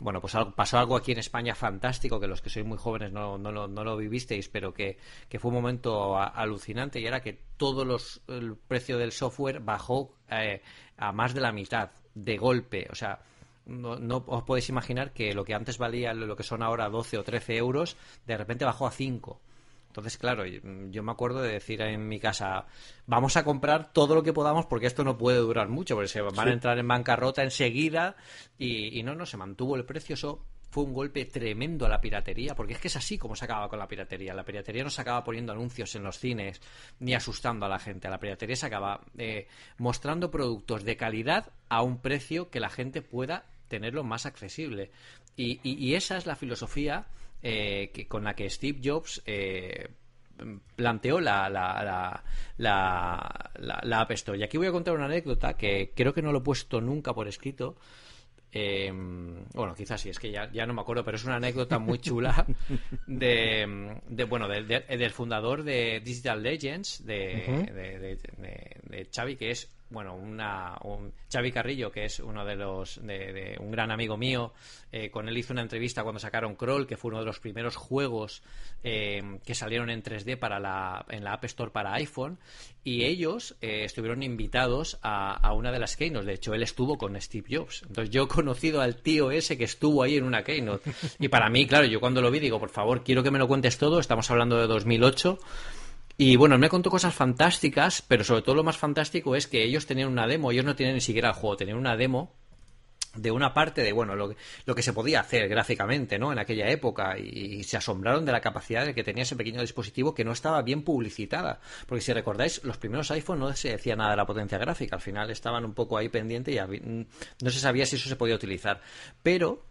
bueno, pues pasó algo aquí en España fantástico, que los que sois muy jóvenes no, no, no, lo vivisteis, pero que, fue un momento alucinante y era que todo los, el precio del software bajó eh, a más de la mitad, de golpe. O sea, no, no, os podéis imaginar que lo que antes valía lo que son ahora 12 o 13 euros, de repente bajó a 5. Entonces, claro, yo me acuerdo de decir en mi casa, vamos a comprar todo lo que podamos porque esto no puede durar mucho, porque se van a entrar en bancarrota enseguida y, no, no, se mantuvo el precio. Eso fue un golpe tremendo a la piratería, porque es que es así como se acaba con la piratería. La piratería no se acaba poniendo anuncios en los cines ni asustando a la gente. La piratería se acaba eh, mostrando productos de calidad a un precio que la gente pueda tenerlo más accesible. y esa es la filosofía eh, que, con la que Steve Jobs eh, planteó la, la, la, la, App Store. Y aquí voy a contar una anécdota que creo que no lo he puesto nunca por escrito. Eh, bueno, quizás sí, es que ya, ya, no me acuerdo, pero es una anécdota muy chula de, de bueno, del fundador de Digital Legends, de, de, de, Xavi, que es bueno, una, un, Xavi Carrillo, que es uno de los, de, un gran amigo mío, eh, con él hizo una entrevista cuando sacaron Crawl, que fue uno de los primeros juegos eh, que salieron en 3D para la, en la App Store para iPhone, y ellos eh, estuvieron invitados a, a, una de las keynotes. De hecho, él estuvo con Steve Jobs. Entonces, yo he conocido al tío ese que estuvo ahí en una keynote. Y para mí, claro, yo cuando lo vi digo, por favor, quiero que me lo cuentes todo. Estamos hablando de 2008. Y bueno, me contó cosas fantásticas, pero sobre todo lo más fantástico es que ellos tenían una demo, ellos no tienen ni siquiera el juego, tenían una demo de una parte de bueno lo, lo, que se podía hacer gráficamente no en aquella época y, se asombraron de la capacidad de que tenía ese pequeño dispositivo que no estaba bien publicitada. Porque si recordáis los primeros iPhone no se decía nada de la potencia gráfica al final estaban un poco ahí pendiente y no se sabía si eso se podía utilizar. Pero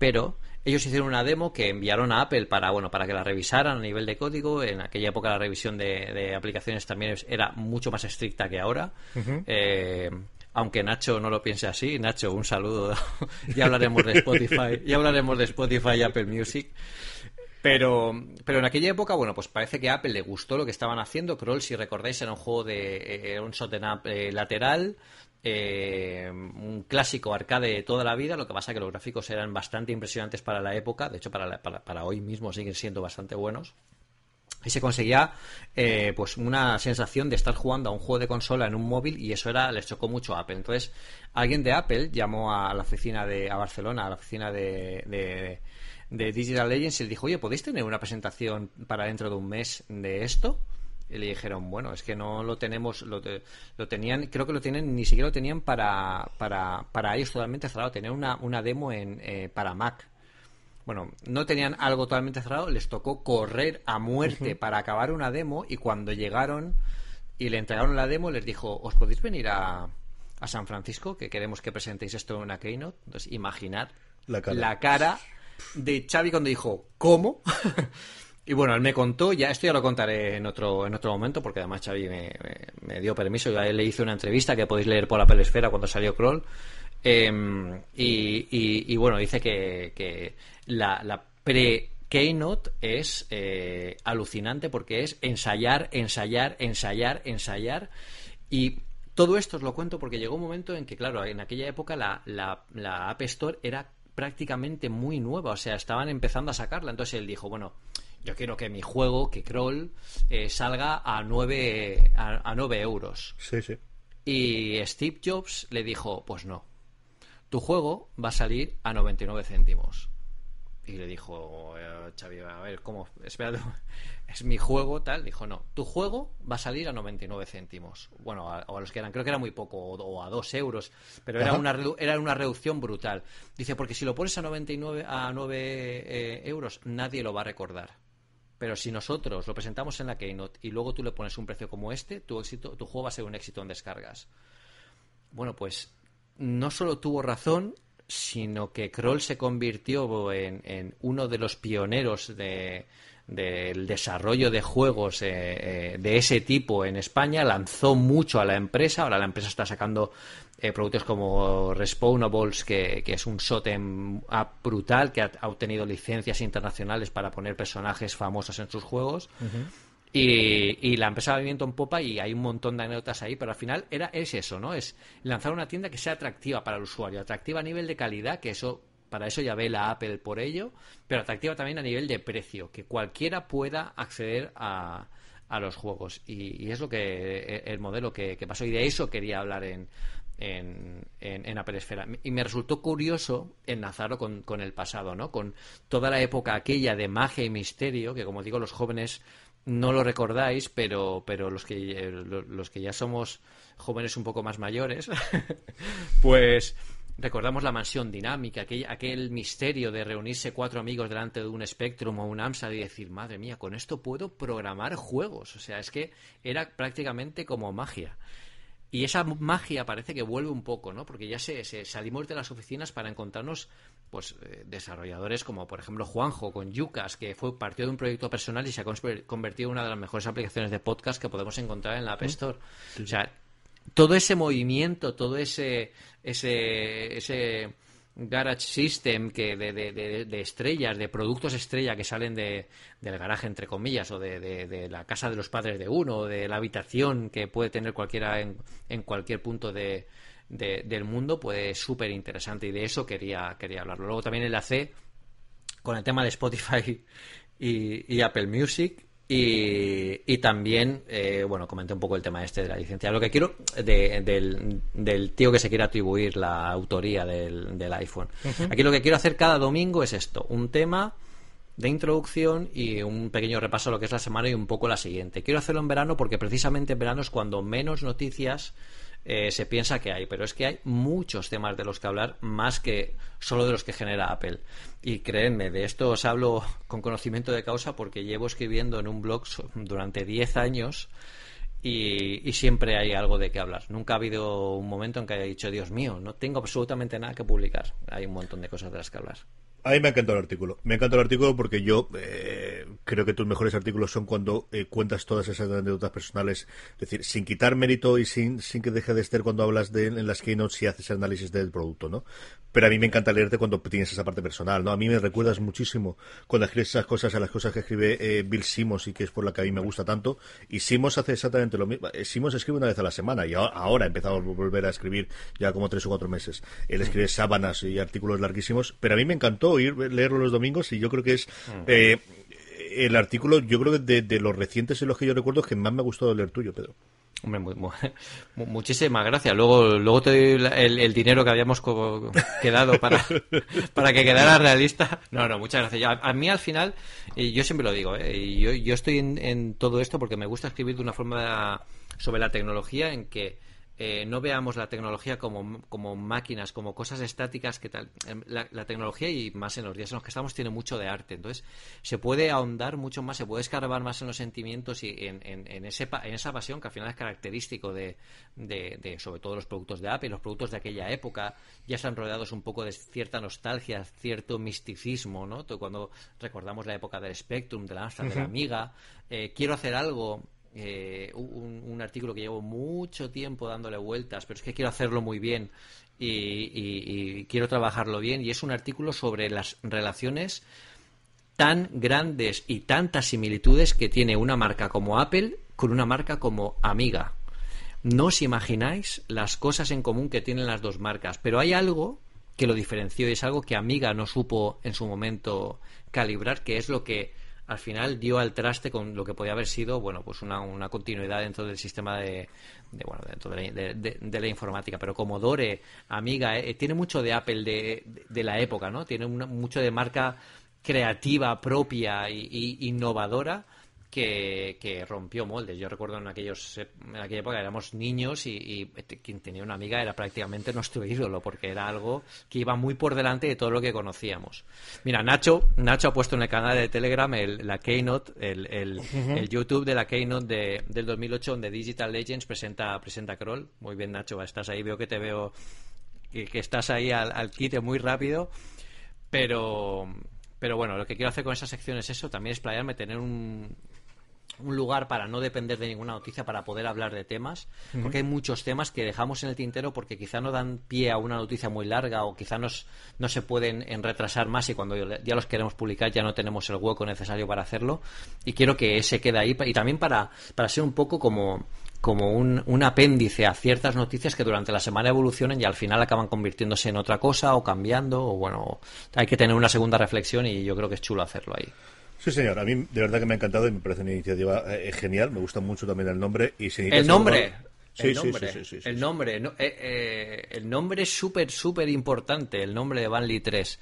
pero ellos hicieron una demo que enviaron a Apple para bueno para que la revisaran a nivel de código. En aquella época la revisión de, aplicaciones también era mucho más estricta que ahora. Eh, aunque Nacho no lo piense así. Nacho un saludo. Ya hablaremos de Spotify ya hablaremos de Spotify y Apple Music. Pero, pero en aquella época, bueno, pues parece que a Apple le gustó lo que estaban haciendo. Crawl, si recordáis, era un juego de eh, un shot up eh, lateral eh, un clásico arcade de toda la vida, lo que pasa que los gráficos eran bastante impresionantes para la época, de hecho para, para, hoy mismo siguen siendo bastante buenos. Y se conseguía eh, pues una sensación de estar jugando a un juego de consola en un móvil y eso era les chocó mucho a Apple. Entonces, alguien de Apple llamó a la oficina de a Barcelona, a la oficina de, de, de Digital Legends y le dijo, oye, ¿podéis tener una presentación para dentro de un mes de esto? Y le dijeron, bueno, es que no lo tenemos, lo, lo, tenían, creo que lo tienen, ni siquiera lo tenían para, para, para ellos totalmente cerrado, tenían una, una demo en, eh, para Mac. Bueno, no tenían algo totalmente cerrado, les tocó correr a muerte para acabar una demo y cuando llegaron y le entregaron la demo les dijo, ¿os podéis venir a, a San Francisco? Que queremos que presentéis esto en una keynote. Entonces, imaginad la cara, la cara de Xavi cuando dijo, ¿cómo? Y bueno, él me contó, ya esto ya lo contaré en otro, en otro momento, porque además Xavi me, dio permiso, yo él le hice una entrevista que podéis leer por la pelesfera cuando salió Kroll. Em, y, bueno, dice que, la, pre-Keynote es eh, alucinante porque es ensayar, ensayar, ensayar, ensayar. Y todo esto os lo cuento porque llegó un momento en que, claro, en aquella época la, la App Store era prácticamente muy nueva, o sea, estaban empezando a sacarla. Entonces él dijo, bueno, yo quiero que mi juego, que Crawl, eh, salga a 9, a, euros. Sí, sí. Y Steve Jobs le dijo, pues no, tu juego va a salir a 99 céntimos. Y le dijo eh, Xavi, a ver, ¿cómo? Espérate, es mi juego, tal. Dijo, no, tu juego va a salir a 99 céntimos. Bueno, a, o a los que eran, creo que era muy poco, o, a 2 euros, pero era una, era una reducción brutal. Dice, porque si lo pones a 99, a 9 eh, euros, nadie lo va a recordar. Pero si nosotros lo presentamos en la Keynote y luego tú le pones un precio como este, tu, éxito, tu juego va a ser un éxito en descargas. Bueno, pues no solo tuvo razón, sino que Kroll se convirtió en, uno de los pioneros del desarrollo de juegos eh, eh, de ese tipo en España, lanzó mucho a la empresa, ahora la empresa está sacando eh, productos como Respawnables, que, que es un shotem app brutal, que ha, obtenido licencias internacionales para poner personajes famosos en sus juegos. Y, la empresa va viento en popa y hay un montón de anécdotas ahí, pero al final era, es eso, ¿no? Es lanzar una tienda que sea atractiva para el usuario, atractiva a nivel de calidad, que eso, para eso ya ve la Apple por ello, pero atractiva también a nivel de precio, que cualquiera pueda acceder a, a los juegos. Y, es lo que el modelo que, pasó. Y de eso quería hablar en, en, en, Apple Esfera. Y me resultó curioso enlazarlo con, con el pasado, ¿no? Con toda la época aquella de magia y misterio, que como digo, los jóvenes no lo recordáis, pero, pero los, que, eh, los que ya somos jóvenes un poco más mayores, pues recordamos la mansión dinámica, aquel, aquel misterio de reunirse cuatro amigos delante de un Spectrum o un AMSA y decir, madre mía, con esto puedo programar juegos. O sea, es que era prácticamente como magia. Y esa magia parece que vuelve un poco, ¿no? Porque ya se, salimos de las oficinas para encontrarnos pues eh, desarrolladores como por ejemplo Juanjo con Yucas, que fue partido de un proyecto personal y se ha convertido en una de las mejores aplicaciones de podcast que podemos encontrar en la App Store. O sea, todo ese movimiento, todo ese ese ese garage system que de, de, estrellas, de productos estrella que salen de, del garaje, entre comillas, o de, la casa de los padres de uno, o de la habitación que puede tener cualquiera en, en cualquier punto de, del mundo, pues súper interesante. Y de eso quería, quería hablarlo. Luego también enlacé con el tema de Spotify y Apple Music y, también, eh, bueno, comenté un poco el tema este de la licencia. Lo que quiero del, del, tío que se quiere atribuir la autoría del, del iPhone. Aquí lo que quiero hacer cada domingo es esto: un tema de introducción y un pequeño repaso de lo que es la semana y un poco la siguiente. Quiero hacerlo en verano porque precisamente en verano es cuando menos noticias eh, se piensa que hay, pero es que hay muchos temas de los que hablar más que solo de los que genera Apple. Y créanme, de esto os hablo con conocimiento de causa porque llevo escribiendo en un blog durante 10 años y, y, siempre hay algo de qué hablar. Nunca ha habido un momento en que haya dicho, Dios mío, no tengo absolutamente nada que publicar. Hay un montón de cosas de las que hablar. A mí me ha encantado el artículo. Me ha encantado el artículo porque yo eh, creo que tus mejores artículos son cuando eh, cuentas todas esas anécdotas personales. Es decir, sin quitar mérito y sin, sin que deje de estar cuando hablas de en las keynotes y haces análisis del producto, ¿no? Pero a mí me encanta leerte cuando tienes esa parte personal, ¿no? A mí me recuerdas muchísimo cuando escribes esas cosas a las cosas que escribe eh, Bill Simmons y que es por la que a mí me gusta tanto. Y Simmons hace exactamente lo mismo. Simmons escribe una vez a la semana y ahora, ha empezado a volver a escribir ya como tres o cuatro meses. Él escribe sábanas y artículos larguísimos, pero a mí me encantó ir leerlo los domingos y yo creo que es eh, el artículo, yo creo que de, los recientes en los que yo recuerdo que más me ha gustado leer tuyo, Pedro. Hombre, muchísimas gracias. Luego, luego te doy el, dinero que habíamos quedado para, para que quedara realista. No, no, muchas gracias. A, mí al final, yo siempre lo digo, ¿eh? yo, yo estoy en, en, todo esto porque me gusta escribir de una forma sobre la tecnología en que eh, no veamos la tecnología como, como, máquinas, como cosas estáticas, que tal. Em, la, tecnología, y más en los días en los que estamos, tiene mucho de arte. Entonces, se puede ahondar mucho más, se puede escarbar más en los sentimientos y en, en, ese, en esa pasión que al final es característico de, de, sobre todo, los productos de Apple, los productos de aquella época, ya están rodeados un poco de cierta nostalgia, cierto misticismo, ¿no? Cuando recordamos la época del Spectrum, de la Amstrad, de la Amiga, eh, quiero hacer algo eh, un, artículo que llevo mucho tiempo dándole vueltas, pero es que quiero hacerlo muy bien y, quiero trabajarlo bien. Y es un artículo sobre las relaciones tan grandes y tantas similitudes que tiene una marca como Apple con una marca como Amiga. No os imagináis las cosas en común que tienen las dos marcas, pero hay algo que lo diferenció y es algo que Amiga no supo en su momento calibrar, que es lo que al final dio al traste con lo que podía haber sido bueno pues una, una continuidad dentro del sistema de, bueno dentro de la, informática. Pero como Dore Amiga eh, tiene mucho de Apple de, de, la época no tiene mucho de marca creativa propia y innovadora que, rompió moldes. Yo recuerdo en, aquellos, en aquella época éramos niños y, quien tenía una amiga era prácticamente nuestro ídolo, porque era algo que iba muy por delante de todo lo que conocíamos. Mira, Nacho, Nacho ha puesto en el canal de Telegram el, la Keynote, el, el, YouTube de la Keynote de, del 2008, donde Digital Legends presenta, presenta Kroll. Muy bien, Nacho, estás ahí, veo que te veo, que, que estás ahí al, al quite muy rápido, pero... Pero bueno, lo que quiero hacer con esa sección es eso, también es playarme, tener un, un lugar para no depender de ninguna noticia para poder hablar de temas, porque hay muchos temas que dejamos en el tintero porque quizá no dan pie a una noticia muy larga o quizá nos, no se pueden en retrasar más y cuando ya los queremos publicar ya no tenemos el hueco necesario para hacerlo y quiero que ese quede ahí y también para, para ser un poco como como un, un apéndice a ciertas noticias que durante la semana evolucionan y al final acaban convirtiéndose en otra cosa o cambiando o bueno, hay que tener una segunda reflexión y yo creo que es chulo hacerlo ahí. Sí, señor. A mí de verdad que me ha encantado y me parece una iniciativa eh, genial. Me gusta mucho también el nombre. y El nombre. Sí, el nombre, sí, sí, el nombre, eh, eh, el nombre es súper, súper importante, el nombre de Banley 3.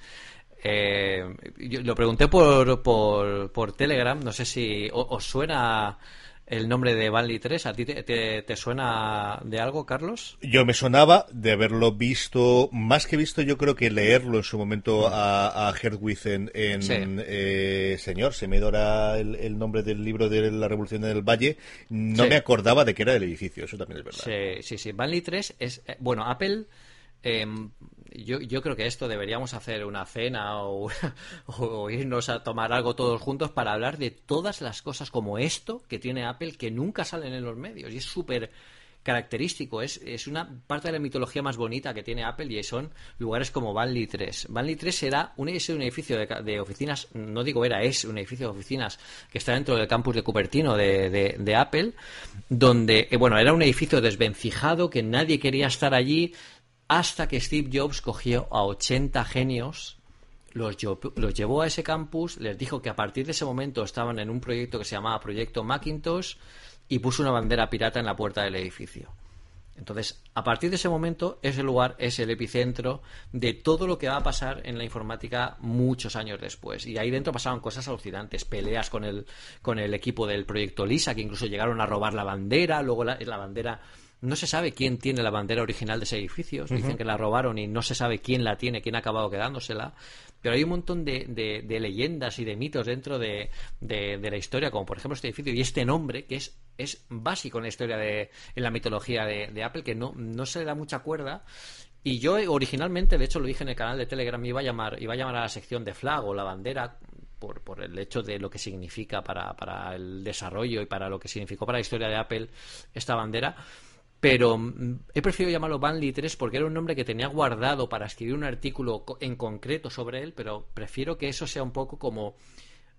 yo lo pregunté por, por, por Telegram, no sé si os suena el nombre de Banley 3. ¿A ti te, suena de algo, Carlos? Yo me sonaba de haberlo visto, más que visto, yo creo que leerlo en su momento a, a en, eh, Señor, se me dora el, nombre del libro de la Revolución del Valle. No me acordaba de que era del edificio, eso también es verdad. Sí, sí, sí. Banley 3 es. Eh, bueno, Apple. Em, yo, yo, creo que esto deberíamos hacer una cena o, irnos a tomar algo todos juntos para hablar de todas las cosas como esto que tiene Apple que nunca salen en los medios y es súper característico, es, es una parte de la mitología más bonita que tiene Apple y son lugares como Banley 3. Banley 3 era un, un edificio de, oficinas, no digo era, es un edificio de oficinas que está dentro del campus de Cupertino de, de, Apple, donde, eh, bueno, era un edificio desvencijado que nadie quería estar allí hasta que Steve Jobs cogió a 80 genios los, llevó a ese campus, les dijo que a partir de ese momento estaban en un proyecto que se llamaba Proyecto Macintosh y puso una bandera pirata en la puerta del edificio. Entonces, a partir de ese momento, ese lugar es el epicentro de todo lo que va a pasar en la informática muchos años después. Y ahí dentro pasaban cosas alucinantes, peleas con el, con el equipo del proyecto Lisa, que incluso llegaron a robar la bandera, luego la, la bandera no se sabe quién tiene la bandera original de ese edificio. Dicen que la robaron y no se sabe quién la tiene, quién ha acabado quedándosela. Pero hay un montón de, de, leyendas y de mitos dentro de, la historia, como por ejemplo este edificio y este nombre, que es, es básico en la historia de en la mitología de, Apple, que no, no se le da mucha cuerda. Y yo originalmente, de hecho lo dije en el canal de Telegram, iba a llamar, iba a llamar a la sección de flag o la bandera por, por, el hecho de lo que significa para, para el desarrollo y para lo que significó para la historia de Apple esta bandera pero mm, he preferido llamarlo Banley 3 porque era un nombre que tenía guardado para escribir un artículo en concreto sobre él, pero prefiero que eso sea un poco como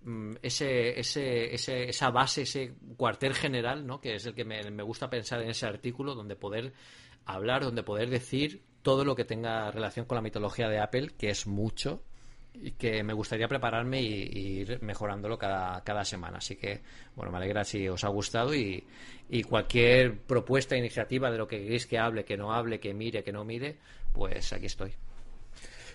mm, ese, ese, ese, esa base, ese cuartel general, ¿no? que es el que me, me gusta pensar en ese artículo, donde poder hablar, donde poder decir todo lo que tenga relación con la mitología de Apple, que es mucho, y que me gustaría prepararme y, ir mejorándolo cada, cada, semana. Así que, bueno, me alegra si os ha gustado y, y cualquier propuesta, iniciativa de lo que queréis que hable, que no hable, que mire, que no mire, pues aquí estoy.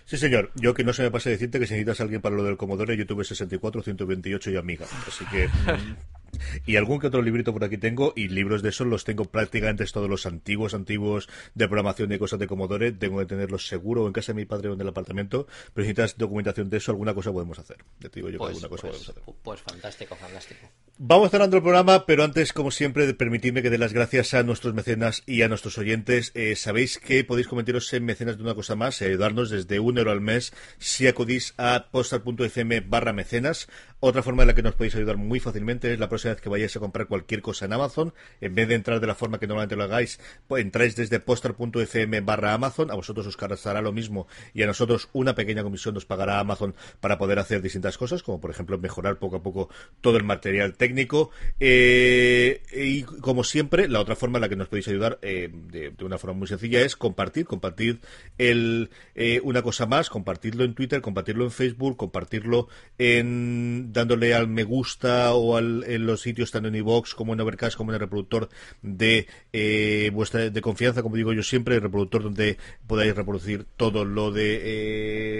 Sí, señor. Yo que no se me pase decirte que si necesitas a alguien para lo del Commodore, yo tuve 64, 128 y Amiga. Así que Y algún que otro librito por aquí tengo, y libros de esos los tengo prácticamente todos los antiguos, antiguos de programación y cosas de Commodore. Tengo que tenerlos seguro en casa de mi padre o en el apartamento. Pero si necesitas documentación de eso, alguna cosa podemos hacer. te digo yo pues, alguna cosa pues, podemos hacer. Pues fantástico, fantástico. Vamos cerrando el programa, pero antes, como siempre, permitidme que dé las gracias a nuestros mecenas y a nuestros oyentes. Eh, sabéis que podéis comentaros en mecenas de una cosa más y ayudarnos desde un euro al mes si acudís a postal.fm barra mecenas. Otra forma en la que nos podéis ayudar muy fácilmente es la próxima vez que vayáis a comprar cualquier cosa en Amazon. En vez de entrar de la forma que normalmente lo hagáis, pues entráis desde postal.fm barra Amazon. A vosotros os cargará lo mismo y a nosotros una pequeña comisión nos pagará Amazon para poder hacer distintas cosas, como por ejemplo mejorar poco a poco todo el material técnico. Eh, y como siempre, la otra forma en la que nos podéis ayudar eh, de, una forma muy sencilla es compartir, compartir el, eh, una cosa más, compartirlo en Twitter, compartirlo en Facebook, compartirlo en dándole al me gusta o al, en los sitios tanto en iVoox como en Overcast como en el reproductor de eh, vuestra de confianza, como digo yo siempre, el reproductor donde podáis reproducir todo lo de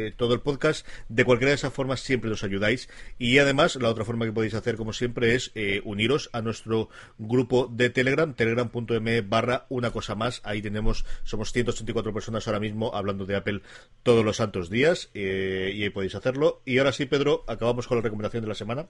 eh, todo el podcast. De cualquiera de esas formas siempre nos ayudáis y además la otra forma que podéis hacer como siempre es eh, uniros a nuestro grupo de Telegram, telegram.me barra una cosa más. Ahí tenemos, somos 184 personas ahora mismo hablando de Apple todos los santos días y ahí podéis hacerlo. Y ahora sí, Pedro, acabamos con la recomendación de la semana.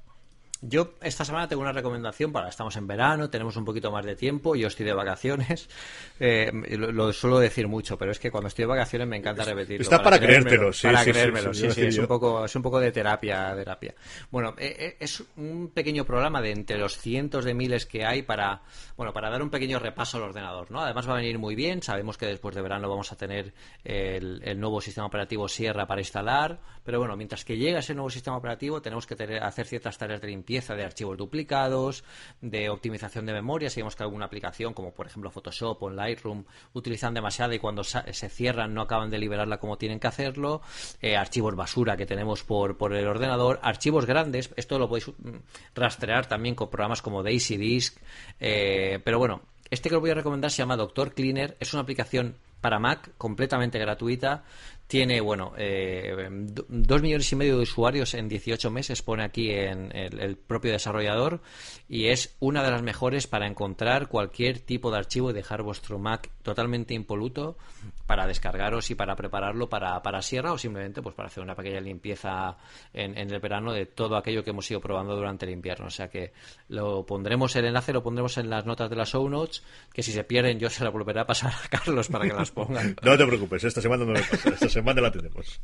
Yo esta semana tengo una recomendación para, estamos en verano, tenemos un poquito más de tiempo, yo estoy de vacaciones, eh, lo, suelo decir mucho, pero es que cuando estoy de vacaciones me encanta repetirlo. Está para, creértelo, sí, Para sí, creérmelo, sí, sí, es un, poco, es un poco de terapia. terapia. Bueno, eh, eh, es un pequeño programa de entre los cientos de miles que hay para, bueno, para dar un pequeño repaso al ordenador, ¿no? Además va a venir muy bien, sabemos que después de verano vamos a tener el, el nuevo sistema operativo Sierra para instalar, pero bueno, mientras que llega ese nuevo sistema operativo tenemos que hacer ciertas tareas de limpieza limpieza de archivos duplicados, de optimización de memoria, si vemos que alguna aplicación como por ejemplo Photoshop o Lightroom utilizan demasiada y cuando se cierran no acaban de liberarla como tienen que hacerlo, eh, archivos basura que tenemos por, por el ordenador, archivos grandes, esto lo podéis mm, rastrear también con programas como Daisy Disk, eh, pero bueno, este que os voy a recomendar se llama Doctor Cleaner, es una aplicación para Mac completamente gratuita tiene, bueno, eh, dos millones y medio de usuarios en 18 meses, pone aquí en el, propio desarrollador, y es una de las mejores para encontrar cualquier tipo de archivo y dejar vuestro Mac totalmente impoluto para descargaros y para prepararlo para, para Sierra o simplemente pues para hacer una pequeña limpieza en, el verano de todo aquello que hemos ido probando durante el invierno. O sea que lo pondremos, el enlace lo pondremos en las notas de las show notes, que si se pierden yo se la volveré a pasar a Carlos para que las pongan. no te preocupes, esta semana no me pasa. La tenemos.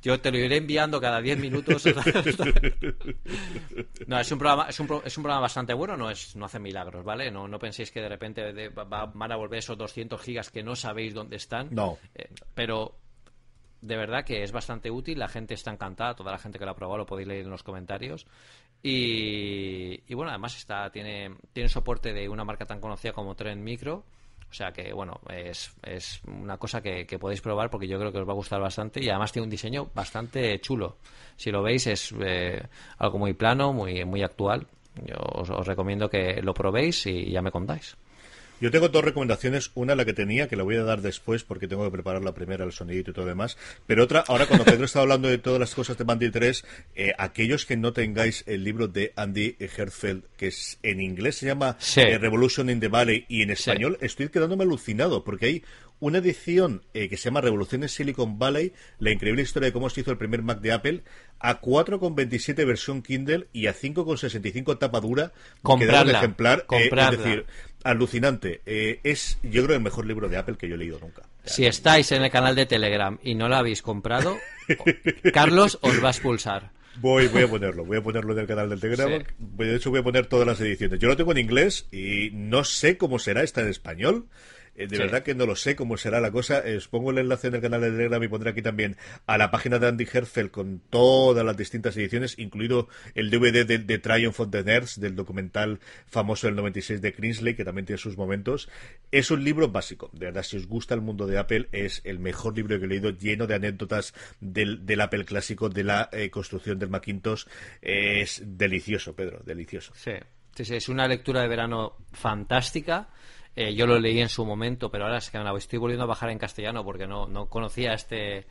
Yo te lo iré enviando cada 10 minutos. no, es un programa, es un, es un programa bastante bueno, no es no hace milagros, ¿vale? No, no penséis que de repente van a volver esos 200 gigas que no sabéis dónde están. No. Eh, pero de verdad que es bastante útil, la gente está encantada, toda la gente que lo ha probado lo podéis leer en los comentarios. Y, y bueno, además está tiene, tiene soporte de una marca tan conocida como Trend Micro o sea que, bueno, es, es una cosa que, podéis probar porque yo creo que os va a gustar bastante y además tiene un diseño bastante chulo. Si lo veis es eh, algo muy plano, muy, muy actual. Yo os recomiendo que lo probéis y ya me contáis. Yo tengo dos recomendaciones. Una, la que tenía, que la voy a dar después porque tengo que preparar la primera, el sonidito y todo lo demás. Pero otra, ahora cuando Pedro estaba hablando de todas las cosas de Bandy 3, eh, aquellos que no tengáis el libro de Andy Herfeld, que es, en inglés se llama eh, Revolution in the Valley y en español estoy quedándome alucinado porque hay una edición eh, que se llama Revolución en Silicon Valley, la increíble historia de cómo se hizo el primer Mac de Apple, a 4,27 versión Kindle y a 5,65 tapa dura. Comprarla, ejemplar. Eh, es decir, alucinante. Eh, es, yo creo, el mejor libro de Apple que yo he leído nunca. Si estáis en el canal de Telegram y no lo habéis comprado, Carlos os va a expulsar. Voy, voy a ponerlo, voy a ponerlo en el canal del Telegram. De hecho, voy a poner todas las ediciones. Yo lo tengo en inglés y no sé cómo será esta en español. Eh, de verdad que no lo sé cómo será la cosa. os pongo el enlace en el canal de Telegram y pondré aquí también a la página de Andy Herfeld con todas las distintas ediciones, incluido el DVD de, Triumph of the Nerds, del documental famoso del 96 de Kingsley, que también tiene sus momentos. Es un libro básico. De verdad, si os gusta el mundo de Apple, es el mejor libro que he leído, lleno de anécdotas del, Apple clásico, de la eh, construcción del Macintosh. es delicioso, Pedro, delicioso. Sí. sí, sí, es una lectura de verano fantástica eh, yo lo leí en su momento, pero ahora es que me estoy volviendo a bajar en castellano porque no, no conocía este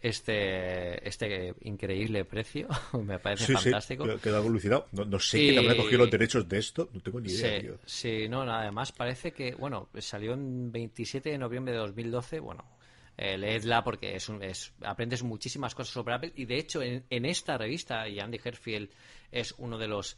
este este increíble precio. me parece fantástico. Sí, queda evolucionado. No, no sé quién habrá cogido los derechos de esto, no tengo ni idea. Sí, no, además parece que, bueno, salió en 27 de noviembre de 2012, bueno, eh, leedla porque es, es, aprendes muchísimas cosas sobre Apple y de hecho en, en esta revista, y Andy Herfield es uno de los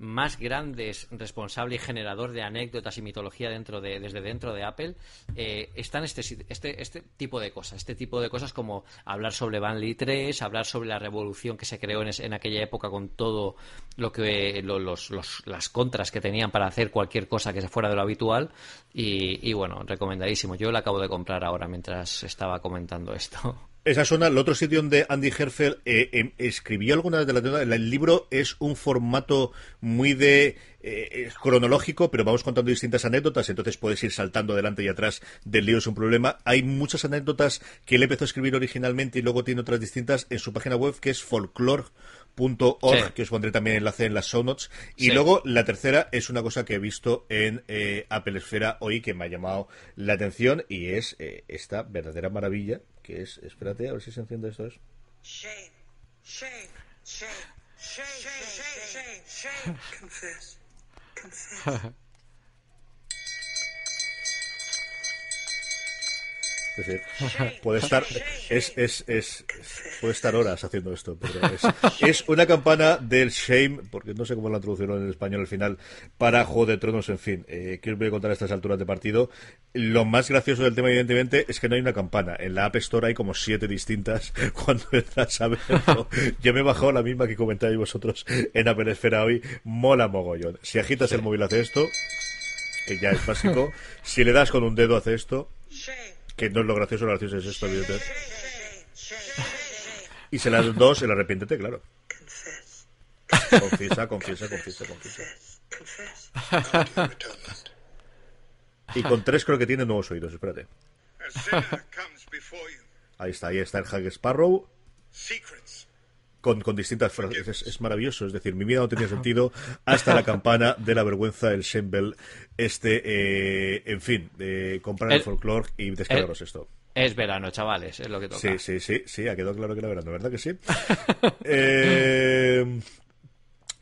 más grandes responsable y generador de anécdotas y mitología dentro de, desde dentro de Apple eh, están este, este, este tipo de cosas, este tipo de cosas como hablar sobre Van Lee 3, hablar sobre la revolución que se creó en, aquella época con todo lo que los, las contras que tenían para hacer cualquier cosa que se fuera de lo habitual y, y bueno, recomendadísimo. Yo lo acabo de comprar ahora mientras estaba comentando esto. Esa zona, el otro sitio donde Andy Herfeld eh, em, escribió alguna de las el libro es un formato muy de eh, cronológico, pero vamos contando distintas anécdotas, entonces puedes ir saltando adelante y atrás del lío es un problema. Hay muchas anécdotas que él empezó a escribir originalmente y luego tiene otras distintas en su página web que es folklore.org, que os pondré también enlace en las show notes. Y luego la tercera es una cosa que he visto en eh, Apple Esfera hoy que me ha llamado la atención y es esta verdadera maravilla que es, espérate, a ver si se enciende esto es. Shame, shame, shame, shame, shame, shame, shame, confess, confess. Es decir, puede estar, es, es, es, puede estar horas haciendo esto, pero es, una campana del Shame, porque no sé cómo la traducción en español al final, para Juego de Tronos, en fin, eh, que os voy a contar a estas alturas de partido. Lo más gracioso del tema, evidentemente, es que no hay una campana. En la App Store hay como siete distintas cuando entras a verlo. Yo me he bajado la misma que comentáis vosotros en Apple Esfera hoy. Mola mogollón. Si agitas el móvil hace esto, que ya es básico. Si le das con un dedo hace esto que no es lo gracioso, lo gracioso es esto, evidentemente. Y se las dos, el arrepiéntete, claro. Confiesa, confiesa, confiesa, confiesa. Y con tres creo que tiene nuevos oídos, espérate. Ahí está, ahí está el Hag Sparrow con, con distintas frases. Es, maravilloso. Es decir, mi vida no tenía sentido hasta la campana de la vergüenza, el Shembel, este, eh, en fin, de comprar el, folclore y descargaros esto. Es verano, chavales, es lo que toca. Sí, sí, sí, sí, ha quedado claro que era verano, ¿verdad que sí? eh,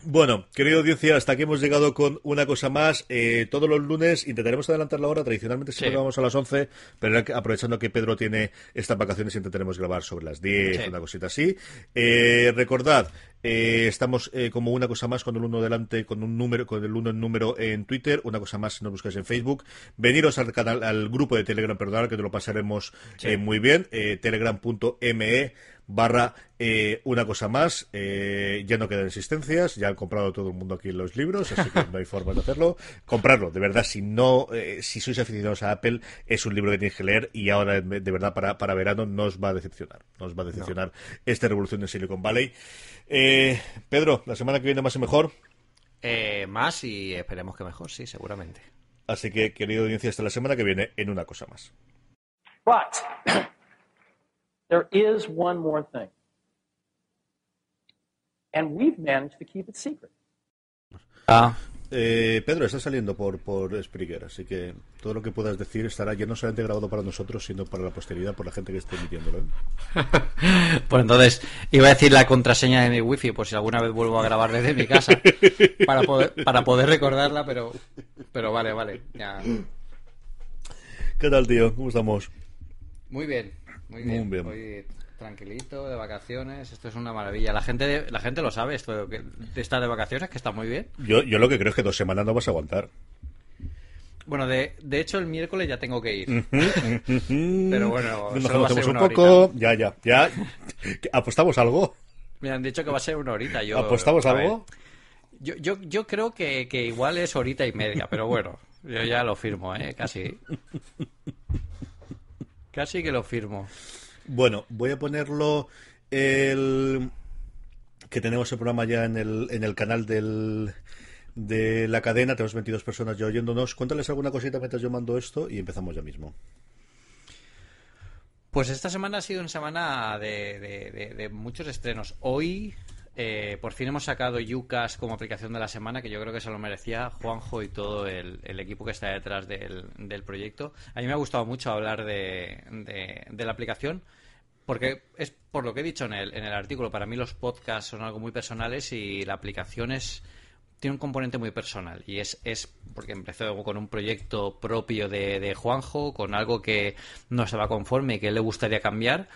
Bueno, querido audiencia, hasta aquí hemos llegado con una cosa más. Eh, todos los lunes intentaremos adelantar la hora. Tradicionalmente siempre Sí. vamos a las 11, pero aprovechando que Pedro tiene estas vacaciones, intentaremos grabar sobre las 10, Sí. una cosita así. Eh, recordad, eh, estamos eh, como una cosa más con el uno delante, con un número, con el uno en número en Twitter, una cosa más si nos buscáis en Facebook. Veniros al canal, al grupo de Telegram, perdonad, que te lo pasaremos eh, muy bien. Eh, Telegram.me barra eh, una cosa más. Eh, ya no quedan existencias, ya han comprado todo el mundo aquí los libros, así que no hay forma de hacerlo. Comprarlo, de verdad, si no, eh, si sois aficionados a Apple, es un libro que tenéis que leer y ahora de verdad para, para verano no os va a decepcionar. No os va a decepcionar esta revolución de Silicon Valley. Eh, Pedro, la semana que viene más y mejor. Eh, más y esperemos que mejor, sí, seguramente. Así que, querido audiencia, hasta la semana que viene en una cosa más. But there is one more thing. And we've managed to keep it secret. Ah, Eh, Pedro, está saliendo por, por Spreaker, así que todo lo que puedas decir estará ya no solamente grabado para nosotros, sino para la posteridad, por la gente que esté emitiéndolo. ¿eh? pues entonces iba a decir la contraseña de mi wifi por si alguna vez vuelvo a grabar desde mi casa para poder, para poder recordarla, pero, pero vale, vale. Ya. ¿Qué tal, tío? ¿Cómo estamos? Muy bien, muy Muy bien. Hoy tranquilito, de vacaciones, esto es una maravilla. La gente, la gente lo sabe, esto de, estar de vacaciones, que está muy bien. Yo, yo lo que creo es que dos semanas no vas a aguantar. Bueno, de, de hecho el miércoles ya tengo que ir. Pero bueno, Nos conocemos un poco. Ya, ya, ya. ¿Apostamos algo? Me han dicho que va a ser una horita. Yo, ¿Apostamos algo? Yo, yo, yo creo que, que igual es horita y media, pero bueno, yo ya lo firmo, ¿eh? Casi. Casi que lo firmo. Bueno, voy a ponerlo el que tenemos el programa ya en el, en el canal del, de la cadena. Tenemos 22 personas ya oyéndonos. Cuéntales alguna cosita mientras yo mando esto y empezamos ya mismo. Pues esta semana ha sido una semana de, de- de- de muchos estrenos. Hoy, eh, por fin hemos sacado Yucas como aplicación de la semana, que yo creo que se lo merecía Juanjo y todo el, equipo que está detrás del, proyecto. A mí me ha gustado mucho hablar de, de- de la aplicación, porque es por lo que he dicho en el, en el artículo. Para mí los podcasts son algo muy personales y la aplicación es tiene un componente muy personal y es, es porque empezó con un proyecto propio de, de Juanjo, con algo que no estaba conforme y que le gustaría cambiar.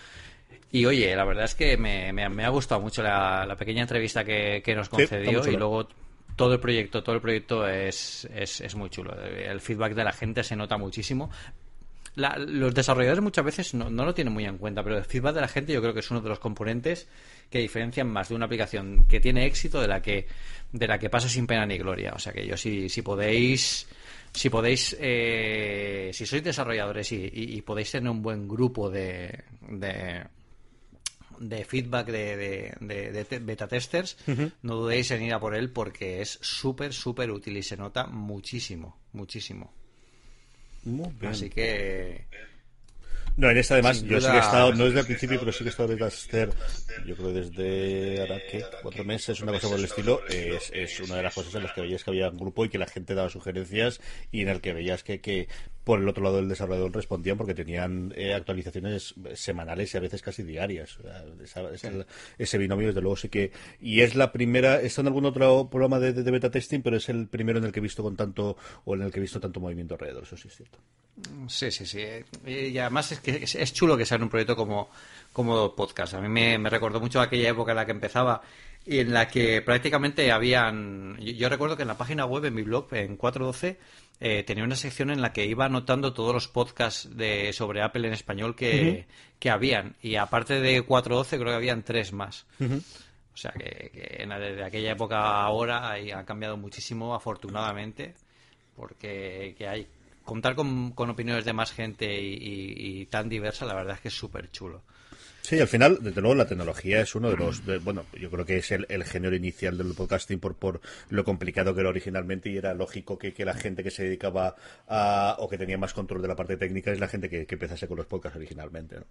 Y oye, la verdad es que me, me- me ha gustado mucho la, la pequeña entrevista que, que nos concedió y luego todo el proyecto, todo el proyecto es, es, es muy chulo. El feedback de la gente se nota muchísimo. La- los desarrolladores muchas veces no, no lo tienen muy en cuenta, pero el feedback de la gente yo creo que es uno de los componentes que diferencian más de una aplicación que tiene éxito de la que de la que pasa sin pena ni gloria. O sea que yo si, si podéis si podéis eh, si sois desarrolladores y, y- y podéis tener un buen grupo de, de de feedback de, de, de- de te- beta testers, no dudéis en ir a por él porque es súper, súper útil y se nota muchísimo, muchísimo. Muy bien. Así que No, en esta además, yo sí que he estado, no desde el principio, pero sí que he estado desde hacer, yo creo desde ahora que cuatro meses, una cosa por el estilo, es, es una de las cosas en las que veías que había un grupo y que la gente daba sugerencias y en el que veías que, que por el otro lado del desarrollador respondían porque tenían eh, actualizaciones semanales y a veces casi diarias. Esa- ese binomio, desde luego, sí que. Y es la primera, está en algún otro programa de, de beta testing, pero es el primero en el que he visto con tanto, o en el que he visto tanto movimiento alrededor, eso sí es cierto. Sí, sí, sí. Y además es que es, es chulo que sea en un proyecto como, como podcast. A mí me, me recordó mucho aquella época en la que empezaba y en la que prácticamente habían... Yo, yo recuerdo que en la página web, en mi blog, en 412, eh, tenía una sección en la que iba anotando todos los podcasts de, sobre Apple en español que, que habían. Y aparte de 412, creo que habían tres más. O sea que, desde aquella época a ahora ha cambiado muchísimo, afortunadamente, porque que hay contar con, con opiniones de más gente y, y- y tan diversa, la verdad es que es súper chulo. Sí, al final, desde luego, la tecnología es uno de los. bueno, yo creo que es el, el género inicial del podcasting por, por lo complicado que era originalmente y era lógico que, que la gente que se dedicaba a. o que tenía más control de la parte técnica es la gente que, que empezase con los podcasts originalmente. ¿no?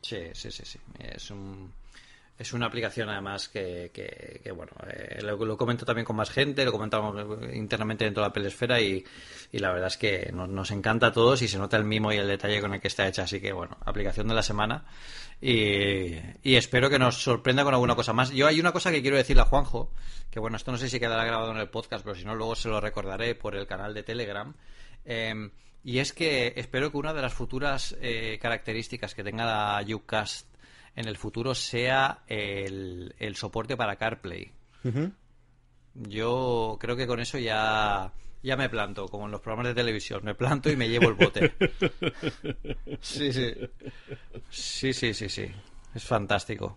Sí, sí, sí, sí. Es un, Es una aplicación además que, que, bueno, eh, lo, comento también con más gente, lo comentamos internamente dentro de la pelesfera y, y la verdad es que nos, encanta a todos y se nota el mimo y el detalle con el que está hecha. Así que bueno, aplicación de la semana y, y espero que nos sorprenda con alguna cosa más. Yo hay una cosa que quiero decirle a Juanjo, que bueno, esto no sé si quedará grabado en el podcast, pero si no luego se lo recordaré por el canal de Telegram. Eh, y es que espero que una de las futuras eh, características que tenga la Ucast en el futuro sea el, soporte para CarPlay. Yo creo que con eso ya, ya me planto, como en los programas de televisión. Me planto y me llevo el bote. Sí, sí. Sí, sí, sí, sí. Es fantástico.